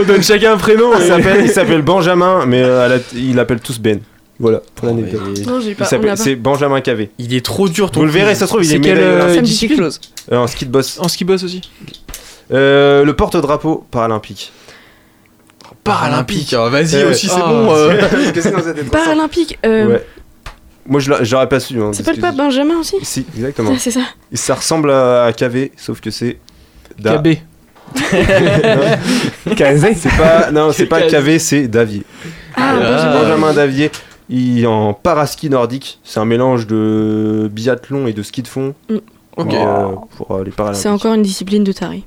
On donne chacun un prénom. il s'appelle- il s'appelle Benjamin, mais euh, à la- il appelle tous Ben. Voilà, pour l'anecdote. Mais Non, j'ai Il pas. on s'appelle- l'a pas. C'est Benjamin Cavé. Il est trop dur ton Vous le verrez, ça se trouve, il C'est est quel, médaillé euh, olympique. Ça me dit quelque chose. Euh, en ski de boss. En ski boss aussi. Euh, le porte-drapeau paralympique. Paralympique. Ah, Vas-y Euh, aussi, c'est ah, bon. euh. Parce que. Paralympique. euh, Ouais. Moi, je j'aurais pas su. Hein, C'est parce pas le Benjamin aussi Si, exactement. C'est ça. Et ça ressemble à, KV, sauf que c'est. Da- KB. C'est pas, non, c'est pas. KV, c'est Davier. Ah, Ah. Benjamin. Benjamin Davier. Il est en paraski nordique. C'est un mélange de biathlon et de ski de fond. Ok. euh, pour euh, les Paralympiques. C'est encore une discipline de taré.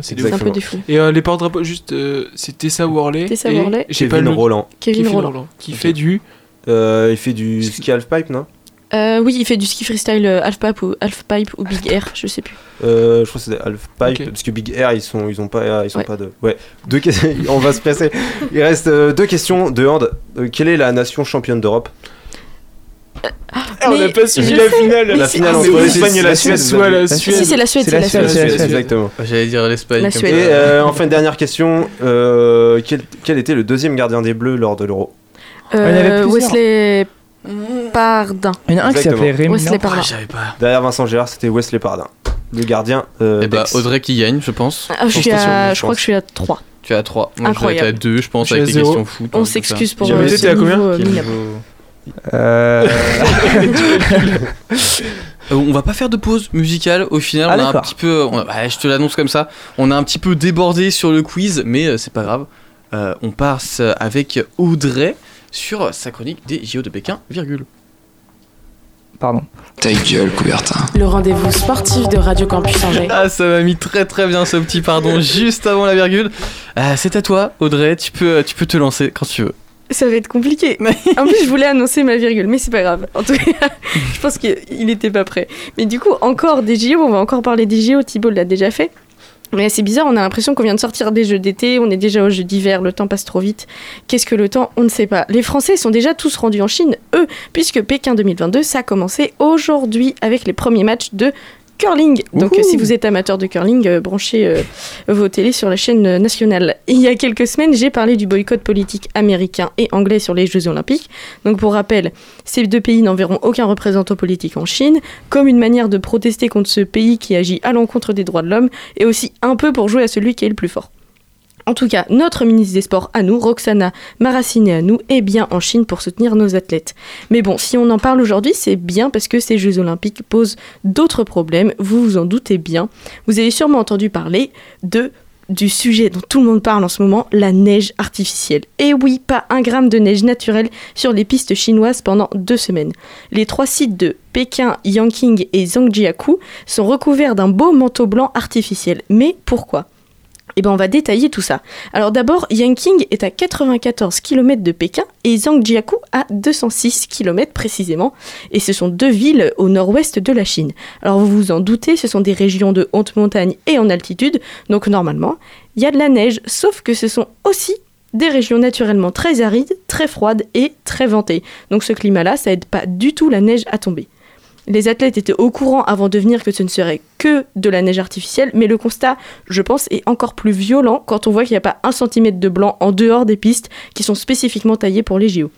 C'est C'est un peu des fous. Et euh, les porte-drapeaux, juste, euh, c'est Tessa Worley. Tessa et- Worley. J'ai pas Kevin le nom. Roland. Kevin Roland. Qui fait du. Euh, il fait du ski halfpipe, non? Euh, oui, il fait du ski freestyle euh, half-pipe ou, half-pipe ou big air, je sais plus. Euh, je crois que c'est halfpipe Ok. parce que Big Air ils sont ils ont pas ils sont Ouais. pas de ouais. Deux questions on va se presser. Il reste euh, deux questions de hand Euh, quelle est la nation championne d'Europe? Ah, on n'a pas suivi la finale. la finale ah, entre c'est- l'Espagne et la Suède soit la Suède. Si, c'est la Suède, C'est la Suède, exactement. J'allais dire l'Espagne. Et enfin une dernière question. Quel, quel était le deuxième gardien des Bleus lors de l'Euro? Euh. Wesley Pardin. Il y en a un qui Exactement. s'appelait Rémi. Wesley Pardin. Ah, pas. derrière Vincent Gérard c'était Wesley Pardin le gardien euh, Eh bah. Audrey qui gagne, je pense. Ah, je, suis à, je crois que je suis à 3. Tu es à 3. Moi, Incroyable. je vais être à 2, je pense, avec les questions foot. On s'excuse pour Jamais euh, t'es à combien euh, Euh, on va pas faire de pause musicale au final. Ah, on a un petit peu, on a- je te l'annonce comme ça. On a un petit peu débordé sur le quiz, mais euh, c'est pas grave. euh, on passe avec Audrey sur sa chronique des JO de Pékin, virgule. Pardon. Ta gueule, Coubertin. Le rendez-vous sportif de Radio Campus Angers. Ah, ça m'a mis très très bien ce petit pardon juste avant la virgule. Euh, c'est à toi, Audrey, tu peux, tu peux te lancer quand tu veux. Ça va être compliqué. en plus, je voulais annoncer ma virgule, mais c'est pas grave. En tout cas, je pense qu'il n'était pas prêt. Mais du coup, encore des JO, on va encore parler des JO, Thibault l'a déjà fait. Mais c'est bizarre, on a l'impression qu'on vient de sortir des jeux d'été, on est déjà aux jeux d'hiver, le temps passe trop vite. Qu'est-ce que le temps On ne sait pas. Les Français sont déjà tous rendus en Chine, eux, puisque Pékin 2022, ça a commencé aujourd'hui avec les premiers matchs de curling. Donc euh, si vous êtes amateur de curling, euh, branchez euh, vos télés sur la chaîne nationale. Il y a quelques semaines, j'ai parlé du boycott politique américain et anglais sur les Jeux olympiques. Donc pour rappel, ces deux pays n'enverront aucun représentant politique en Chine, comme une manière de protester contre ce pays qui agit à l'encontre des droits de l'homme, et aussi un peu pour jouer à celui qui est le plus fort. En tout cas, notre ministre des Sports à nous, Roxana Maraciné à nous, est bien en Chine pour soutenir nos athlètes. Mais bon, si on en parle aujourd'hui, c'est bien parce que ces Jeux Olympiques posent d'autres problèmes, vous vous en doutez bien. Vous avez sûrement entendu parler de du sujet dont tout le monde parle en ce moment, la neige artificielle. Et oui, pas un gramme de neige naturelle sur les pistes chinoises pendant deux semaines. Les trois sites de Pékin, Yanqing et Zhangjiakou sont recouverts d'un beau manteau blanc artificiel. Mais pourquoi? Eh ben on va détailler tout ça. Alors d'abord, Yanqing est à 94 km de Pékin et Zhangjiakou à 206 km précisément. Et ce sont deux villes au nord-ouest de la Chine. Alors vous vous en doutez, ce sont des régions de haute montagne et en altitude, donc normalement, il y a de la neige, sauf que ce sont aussi des régions naturellement très arides, très froides et très ventées. Donc ce climat-là, ça aide pas du tout la neige à tomber. Les athlètes étaient au courant avant de venir que ce ne serait que de la neige artificielle, mais le constat, je pense, est encore plus violent quand on voit qu'il n'y a pas un centimètre de blanc en dehors des pistes qui sont spécifiquement taillées pour les JO.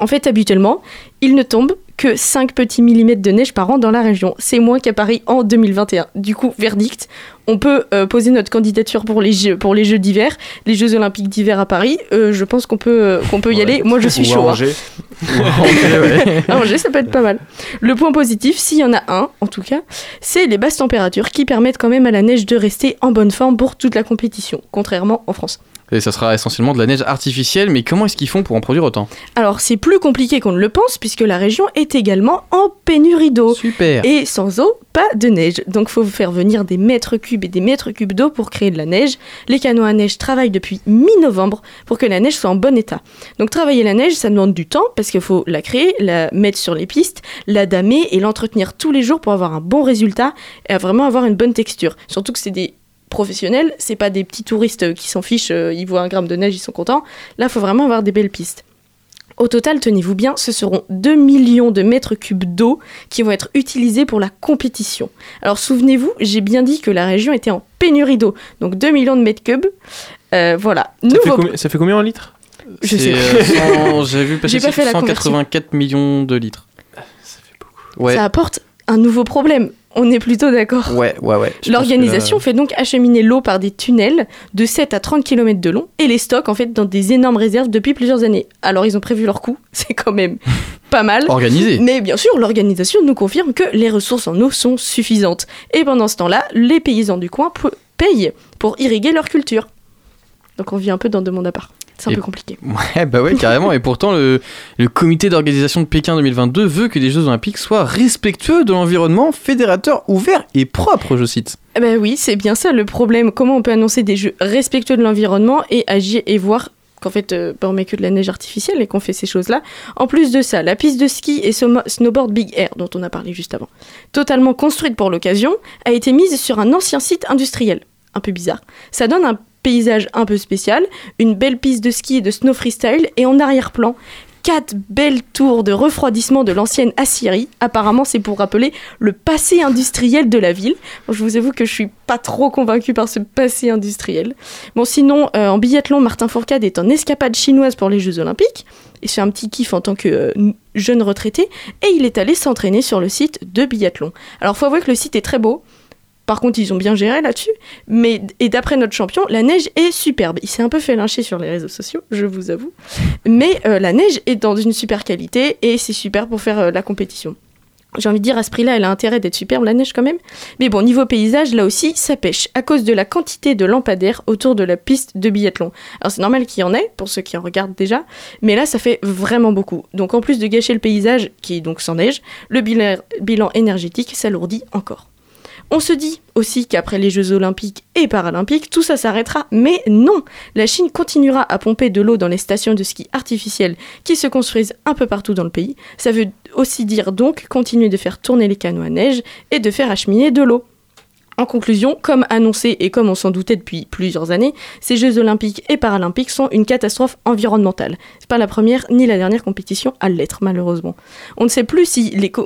En fait, habituellement, il ne tombe que 5 petits millimètres de neige par an dans la région. C'est moins qu'à Paris en 2021. Du coup, verdict, on peut euh, poser notre candidature pour les Jeux, pour les Jeux d'hiver, les Jeux Olympiques d'hiver à Paris. Euh, je pense qu'on peut, euh, qu'on peut y aller. Moi, je suis Ou à chaud. hein. Angers. À Angers, ça peut être pas mal. Le point positif, s'il y en a un, en tout cas, c'est les basses températures qui permettent quand même à la neige de rester en bonne forme pour toute la compétition, contrairement en France. Et ça sera essentiellement de la neige artificielle, mais comment est-ce qu'ils font pour en produire autant? Alors, c'est plus compliqué qu'on ne le pense, puisque la région est également en pénurie d'eau. Super Et sans eau, pas de neige. Donc, faut faire venir des mètres cubes et des mètres cubes d'eau pour créer de la neige. Les canons à neige travaillent depuis mi-novembre pour que la neige soit en bon état. Donc, travailler la neige, ça demande du temps, parce qu'il faut la créer, la mettre sur les pistes, la damer et l'entretenir tous les jours pour avoir un bon résultat et vraiment avoir une bonne texture. Surtout que c'est des professionnels, c'est pas des petits touristes qui s'en fichent, euh, ils voient un gramme de neige, ils sont contents. Là, faut vraiment avoir des belles pistes. Au total, tenez-vous bien, ce seront 2 millions de mètres cubes d'eau qui vont être utilisés pour la compétition. Alors souvenez-vous, j'ai bien dit que la région était en pénurie d'eau, donc 2 millions de mètres cubes. Euh, voilà. Ça fait, Nouveau- combien, ça fait combien en litres? Je sais. euh, J'ai vu passer J'ai pas fait la 184 millions de litres. Ouais. Ça apporte un nouveau problème. On est plutôt d'accord. Ouais, ouais, ouais. L'organisation que fait donc acheminer l'eau par des tunnels de 7 à 30 km de long et les stocks en fait dans des énormes réserves depuis plusieurs années. Alors ils ont prévu leur coût, c'est quand même pas mal. Organisé. Mais bien sûr, l'organisation nous confirme que les ressources en eau sont suffisantes. Et pendant ce temps-là, les paysans du coin payent pour irriguer leur culture. Donc on vit un peu dans deux mondes à part. C'est un Et- peu compliqué. Ouais, bah ouais, carrément. Et pourtant, le, le comité d'organisation de Pékin 2022 veut que les Jeux Olympiques soient respectueux de l'environnement, fédérateur, ouvert et propre, je cite. Ben oui, c'est bien ça le problème. Comment on peut annoncer des jeux respectueux de l'environnement et agir et voir qu'en fait euh, ben, on met que de la neige artificielle et qu'on fait ces choses-là. En plus de ça, la piste de ski et snowboard Big Air dont on a parlé juste avant, totalement construite pour l'occasion, a été mise sur un ancien site industriel. Un peu bizarre. Ça donne un paysage un peu spécial, une belle piste de ski et de snow freestyle et en arrière-plan quatre belles tours de refroidissement de l'ancienne Assyrie. Apparemment, c'est pour rappeler le passé industriel de la ville. Je vous avoue que je suis pas trop convaincue par ce passé industriel. Bon, sinon, euh, en biathlon, Martin Fourcade est en escapade chinoise pour les Jeux Olympiques. Il fait un petit kiff en tant que euh, jeune retraité et il est allé s'entraîner sur le site de biathlon. Alors, faut avouer que le site est très beau. Par contre, ils ont bien géré là-dessus. Mais, et d'après notre champion, la neige est superbe. Il s'est un peu fait lyncher sur les réseaux sociaux, je vous avoue. Mais euh, la neige est dans une super qualité et c'est super pour faire euh, la compétition. j'ai envie de dire, à ce prix-là, elle a intérêt d'être superbe, la neige quand même. Mais bon, niveau paysage, là aussi, ça pêche, à cause de la quantité de lampadaires autour de la piste de biathlon. Alors c'est normal qu'il y en ait, pour ceux qui en regardent déjà, mais là, ça fait vraiment beaucoup. Donc en plus de gâcher le paysage, qui donc sans neige, le bilan énergétique s'alourdit encore. On se dit aussi qu'après les Jeux olympiques et paralympiques, tout ça s'arrêtera, mais non La Chine continuera à pomper de l'eau dans les stations de ski artificielles qui se construisent un peu partout dans le pays. Ça veut aussi dire donc continuer de faire tourner les canaux à neige et de faire acheminer de l'eau. En conclusion, comme annoncé et comme on s'en doutait depuis plusieurs années, ces Jeux olympiques et paralympiques sont une catastrophe environnementale. C'est pas la première ni la dernière compétition à l'être malheureusement. On ne sait plus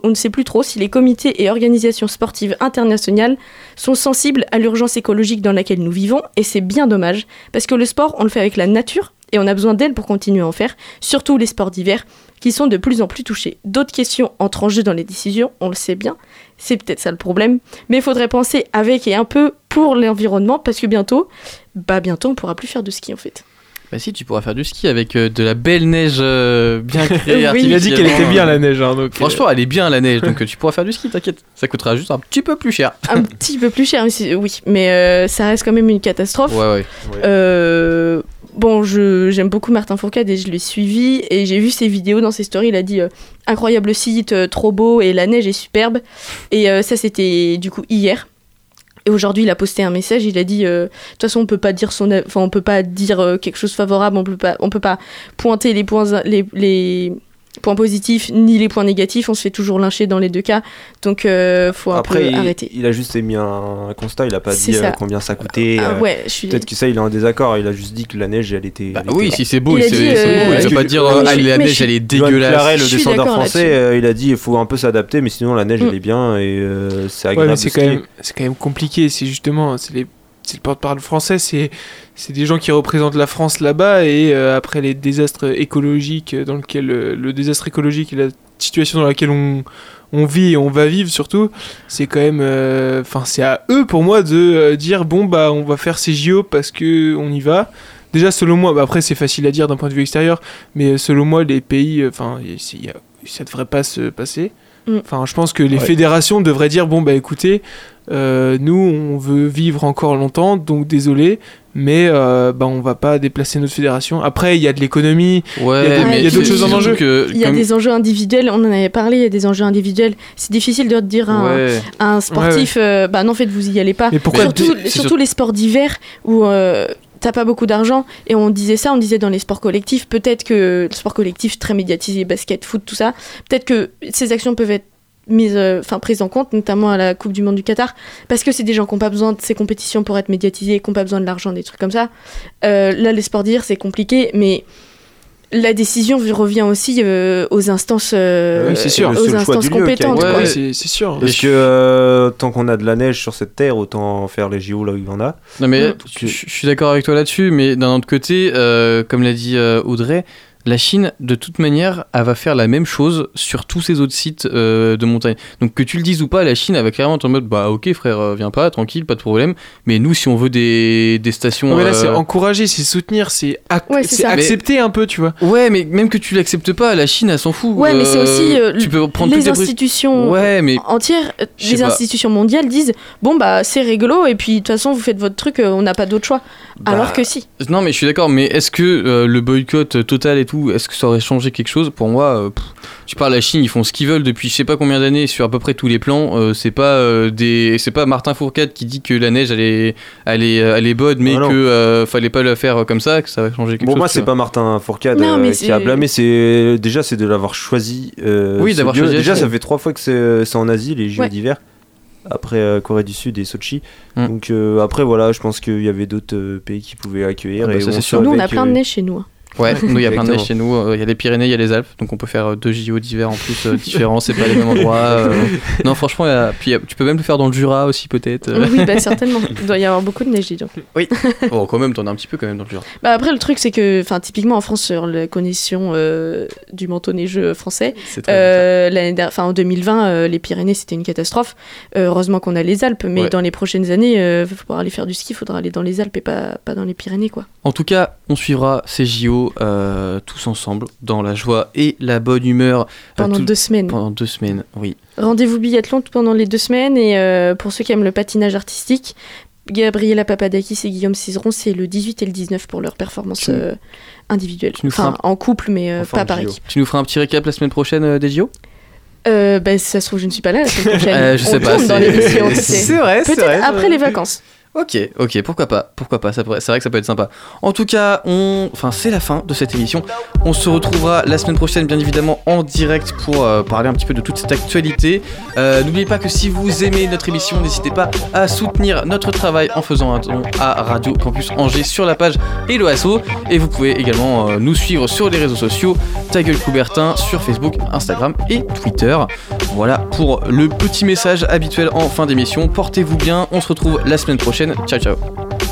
on ne sait plus trop si les comités et organisations sportives internationales sont sensibles à l'urgence écologique dans laquelle nous vivons et c'est bien dommage parce que le sport on le fait avec la nature et on a besoin d'elle pour continuer à en faire, surtout les sports d'hiver qui sont de plus en plus touchés. D'autres questions entrent en jeu dans les décisions, on le sait bien, c'est peut-être ça le problème, mais il faudrait penser avec et un peu pour l'environnement parce que bientôt, bah bientôt on pourra plus faire de ski en fait. Bah si, tu pourras faire du ski avec euh, de la belle neige euh, bien créée. Oui. Il a dit qu'elle était bien, la neige, hein, donc, Franchement, elle est bien la neige, donc euh, tu pourras faire du ski, t'inquiète. Ça coûtera juste un petit peu plus cher. un petit peu plus cher, oui, mais euh, ça reste quand même une catastrophe. Ouais, ouais. Bon, je- j'aime beaucoup Martin Fourcade et je l'ai suivi et j'ai vu ses vidéos dans ses stories. Il a dit euh, incroyable site, euh, trop beau et la neige est superbe. Et euh, ça, c'était du coup hier. Et aujourd'hui, il a posté un message. Il a dit, de toute façon, on peut pas dire son, enfin, on peut pas dire quelque chose favorable. On peut pas, on peut pas pointer les points, les points positifs ni les points négatifs. On se fait toujours lyncher dans les deux cas. Donc, euh, faut un Après, peu il, arrêter. il a juste émis un, constat, il a pas dit euh, ça. combien ça coûtait. Ah euh, ouais, suis- Peut-être que ça, il est en désaccord, il a juste dit que la neige, elle était. elle Bah oui, était- si c'est beau, c'est euh, beau. Il va pas dire, oui, mais ah, je- la mais neige, je- elle est dégueulasse. Le descendeur français, euh, il a dit il faut un peu s'adapter, mais sinon la neige Mm. elle est bien et euh, c'est agréable. c'est quand même compliqué. C'est justement, c'est les, c'est le porte-parole français. C'est, c'est des gens qui représentent la France là-bas et euh, après les désastres écologiques euh, dans lequel euh, le désastre écologique et la situation dans laquelle on on vit et on va vivre surtout, c'est quand même, euh, enfin c'est à eux pour moi de euh, dire bon bah on va faire ces JO parce que on y va. Déjà selon moi, bah, après c'est facile à dire d'un point de vue extérieur, mais selon moi les pays, enfin ça devrait pas se passer. Mm. Enfin, je pense que les Ouais. fédérations devraient dire bon bah écoutez, euh, nous on veut vivre encore longtemps, donc désolé, mais euh, bah on va pas déplacer notre fédération. Après il y a de l'économie, il y a, Ouais, y d'autres choses en enjeu. que, Il y a comme- des enjeux individuels, on en avait parlé, il y a des enjeux individuels. C'est difficile de dire à un, Ouais. à un sportif, euh, bah non, en fait, vous y allez pas. Mais pourquoi surtout, c'est surtout sur- les sports d'hiver où euh, t'as pas beaucoup d'argent. Et on disait ça, on disait dans les sports collectifs, peut-être que le sport collectif très médiatisé, basket, foot, tout ça, peut-être que ces actions peuvent être mises, euh, enfin prises en compte, notamment à la Coupe du Monde du Qatar, parce que c'est des gens qui n'ont pas besoin de ces compétitions pour être médiatisés, qui n'ont pas besoin de l'argent, des trucs comme ça. Euh, là, les sports d'hiver, c'est compliqué, mais la décision revient aussi euh, aux instances, euh, Oui, c'est sûr. aux instances compétentes. Ouais. Ouais, c'est sûr. Parce que euh, tant qu'on a de la neige sur cette terre, autant faire les JO là où il y en a. Non mais je je suis d'accord avec toi là-dessus, mais d'un autre côté, euh, comme l'a dit euh, Audrey, la Chine, de toute manière, elle va faire la même chose sur tous ces autres sites euh, de montagne. Donc que tu le dises ou pas, la Chine, elle va clairement être en mode, bah ok frère, euh, viens pas, tranquille, pas de problème. Mais nous, si on veut des, des stations... Non, mais là c'est euh, encourager, c'est soutenir, c'est ac- Ouais, c'est c'est accepter un peu, tu vois. Ouais, mais même que tu l'acceptes pas, la Chine, elle s'en fout. Ouais, mais c'est aussi euh, tu peux prendre les institutions Ouais, mais entières, les pas. institutions mondiales disent bon bah c'est rigolo et puis de toute façon vous faites votre truc, on n'a pas d'autre choix. Bah, Alors que si. Non, mais je suis d'accord, mais est-ce que euh, le boycott total et tout, est-ce que ça aurait changé quelque chose Pour moi, euh, pff, tu parles la Chine, ils font ce qu'ils veulent depuis je sais pas combien d'années sur à peu près tous les plans. euh, c'est pas euh, des, c'est pas Martin Fourcade qui dit que la neige elle est, elle est, elle est bonne, mais Ah que euh, fallait pas le faire comme ça, que ça va changer quelque Bon, chose. moi, tu c'est pas Martin Fourcade Non, mais euh, qui a blâmé, c'est déjà c'est de l'avoir choisi. euh, Oui, d'avoir choisi la Déjà, ça fait trois fois que c'est en Asie, les Ouais. d'hiver. Après euh, Corée du Sud et Sochi. Mm. Donc euh, après, voilà, je pense qu'il y avait d'autres euh, pays qui pouvaient accueillir. Ah bah, et ça, on c'est sûr. Nous on a plein de neige chez nous. hein. Ouais, nous il y a plein de neige chez nous. euh, Il y a les Pyrénées, il y a les Alpes, donc on peut faire euh, deux JO d'hiver en plus euh, différents, c'est pas les mêmes endroits. euh. Non, franchement, il y a- puis il y a- tu peux même le faire dans le Jura aussi peut-être. euh. Oui, bah certainement. Il doit y avoir beaucoup de neige, dis donc. Bon, quand même, t'en as un petit peu quand même dans le Jura. Bah après le truc c'est que, enfin typiquement en France sur la condition euh, du manteau neigeux français, C'est très euh, l'année der- enfin en 2020 euh, les Pyrénées c'était une catastrophe. Euh, heureusement qu'on a les Alpes, mais Ouais. dans les prochaines années, euh, pour aller faire du ski, il faudra aller dans les Alpes et pas pas dans les Pyrénées quoi. En tout cas, on suivra ces JO euh, tous ensemble dans la joie et la bonne humeur. euh, Pendant tout- deux semaines. Pendant deux semaines, oui. Rendez-vous biathlon pendant les deux semaines et euh, pour ceux qui aiment le patinage artistique, Gabriela Papadakis et Guillaume Cizeron, c'est le 18 et le 19 pour leur performance Tu- euh, individuelle. nous feras Enfin, en couple, mais euh, Enfin, pas par JO. équipe. Tu nous feras un petit récap la semaine prochaine euh, des JO Euh, bah, si ça se trouve, je ne suis pas là la semaine prochaine. Euh, je sais On pas, tourne dans c'est- tu sais. vrai, c'est Peut-être vrai, après vrai. les vacances. Ok, ok, pourquoi pas, pourquoi pas, c'est vrai que ça peut être sympa. En tout cas, on, enfin c'est la fin de cette émission. On se retrouvera la semaine prochaine, bien évidemment, en direct pour euh, parler un petit peu de toute cette actualité. Euh, N'oubliez pas que si vous aimez notre émission, n'hésitez pas à soutenir notre travail en faisant un don à Radio Campus Angers sur la page et le ASO. Et vous pouvez également euh, nous suivre sur les réseaux sociaux, Ta gueule Coubertin, sur Facebook, Instagram et Twitter. Voilà pour le petit message habituel en fin d'émission. Portez-vous bien, on se retrouve la semaine Ciao, ciao.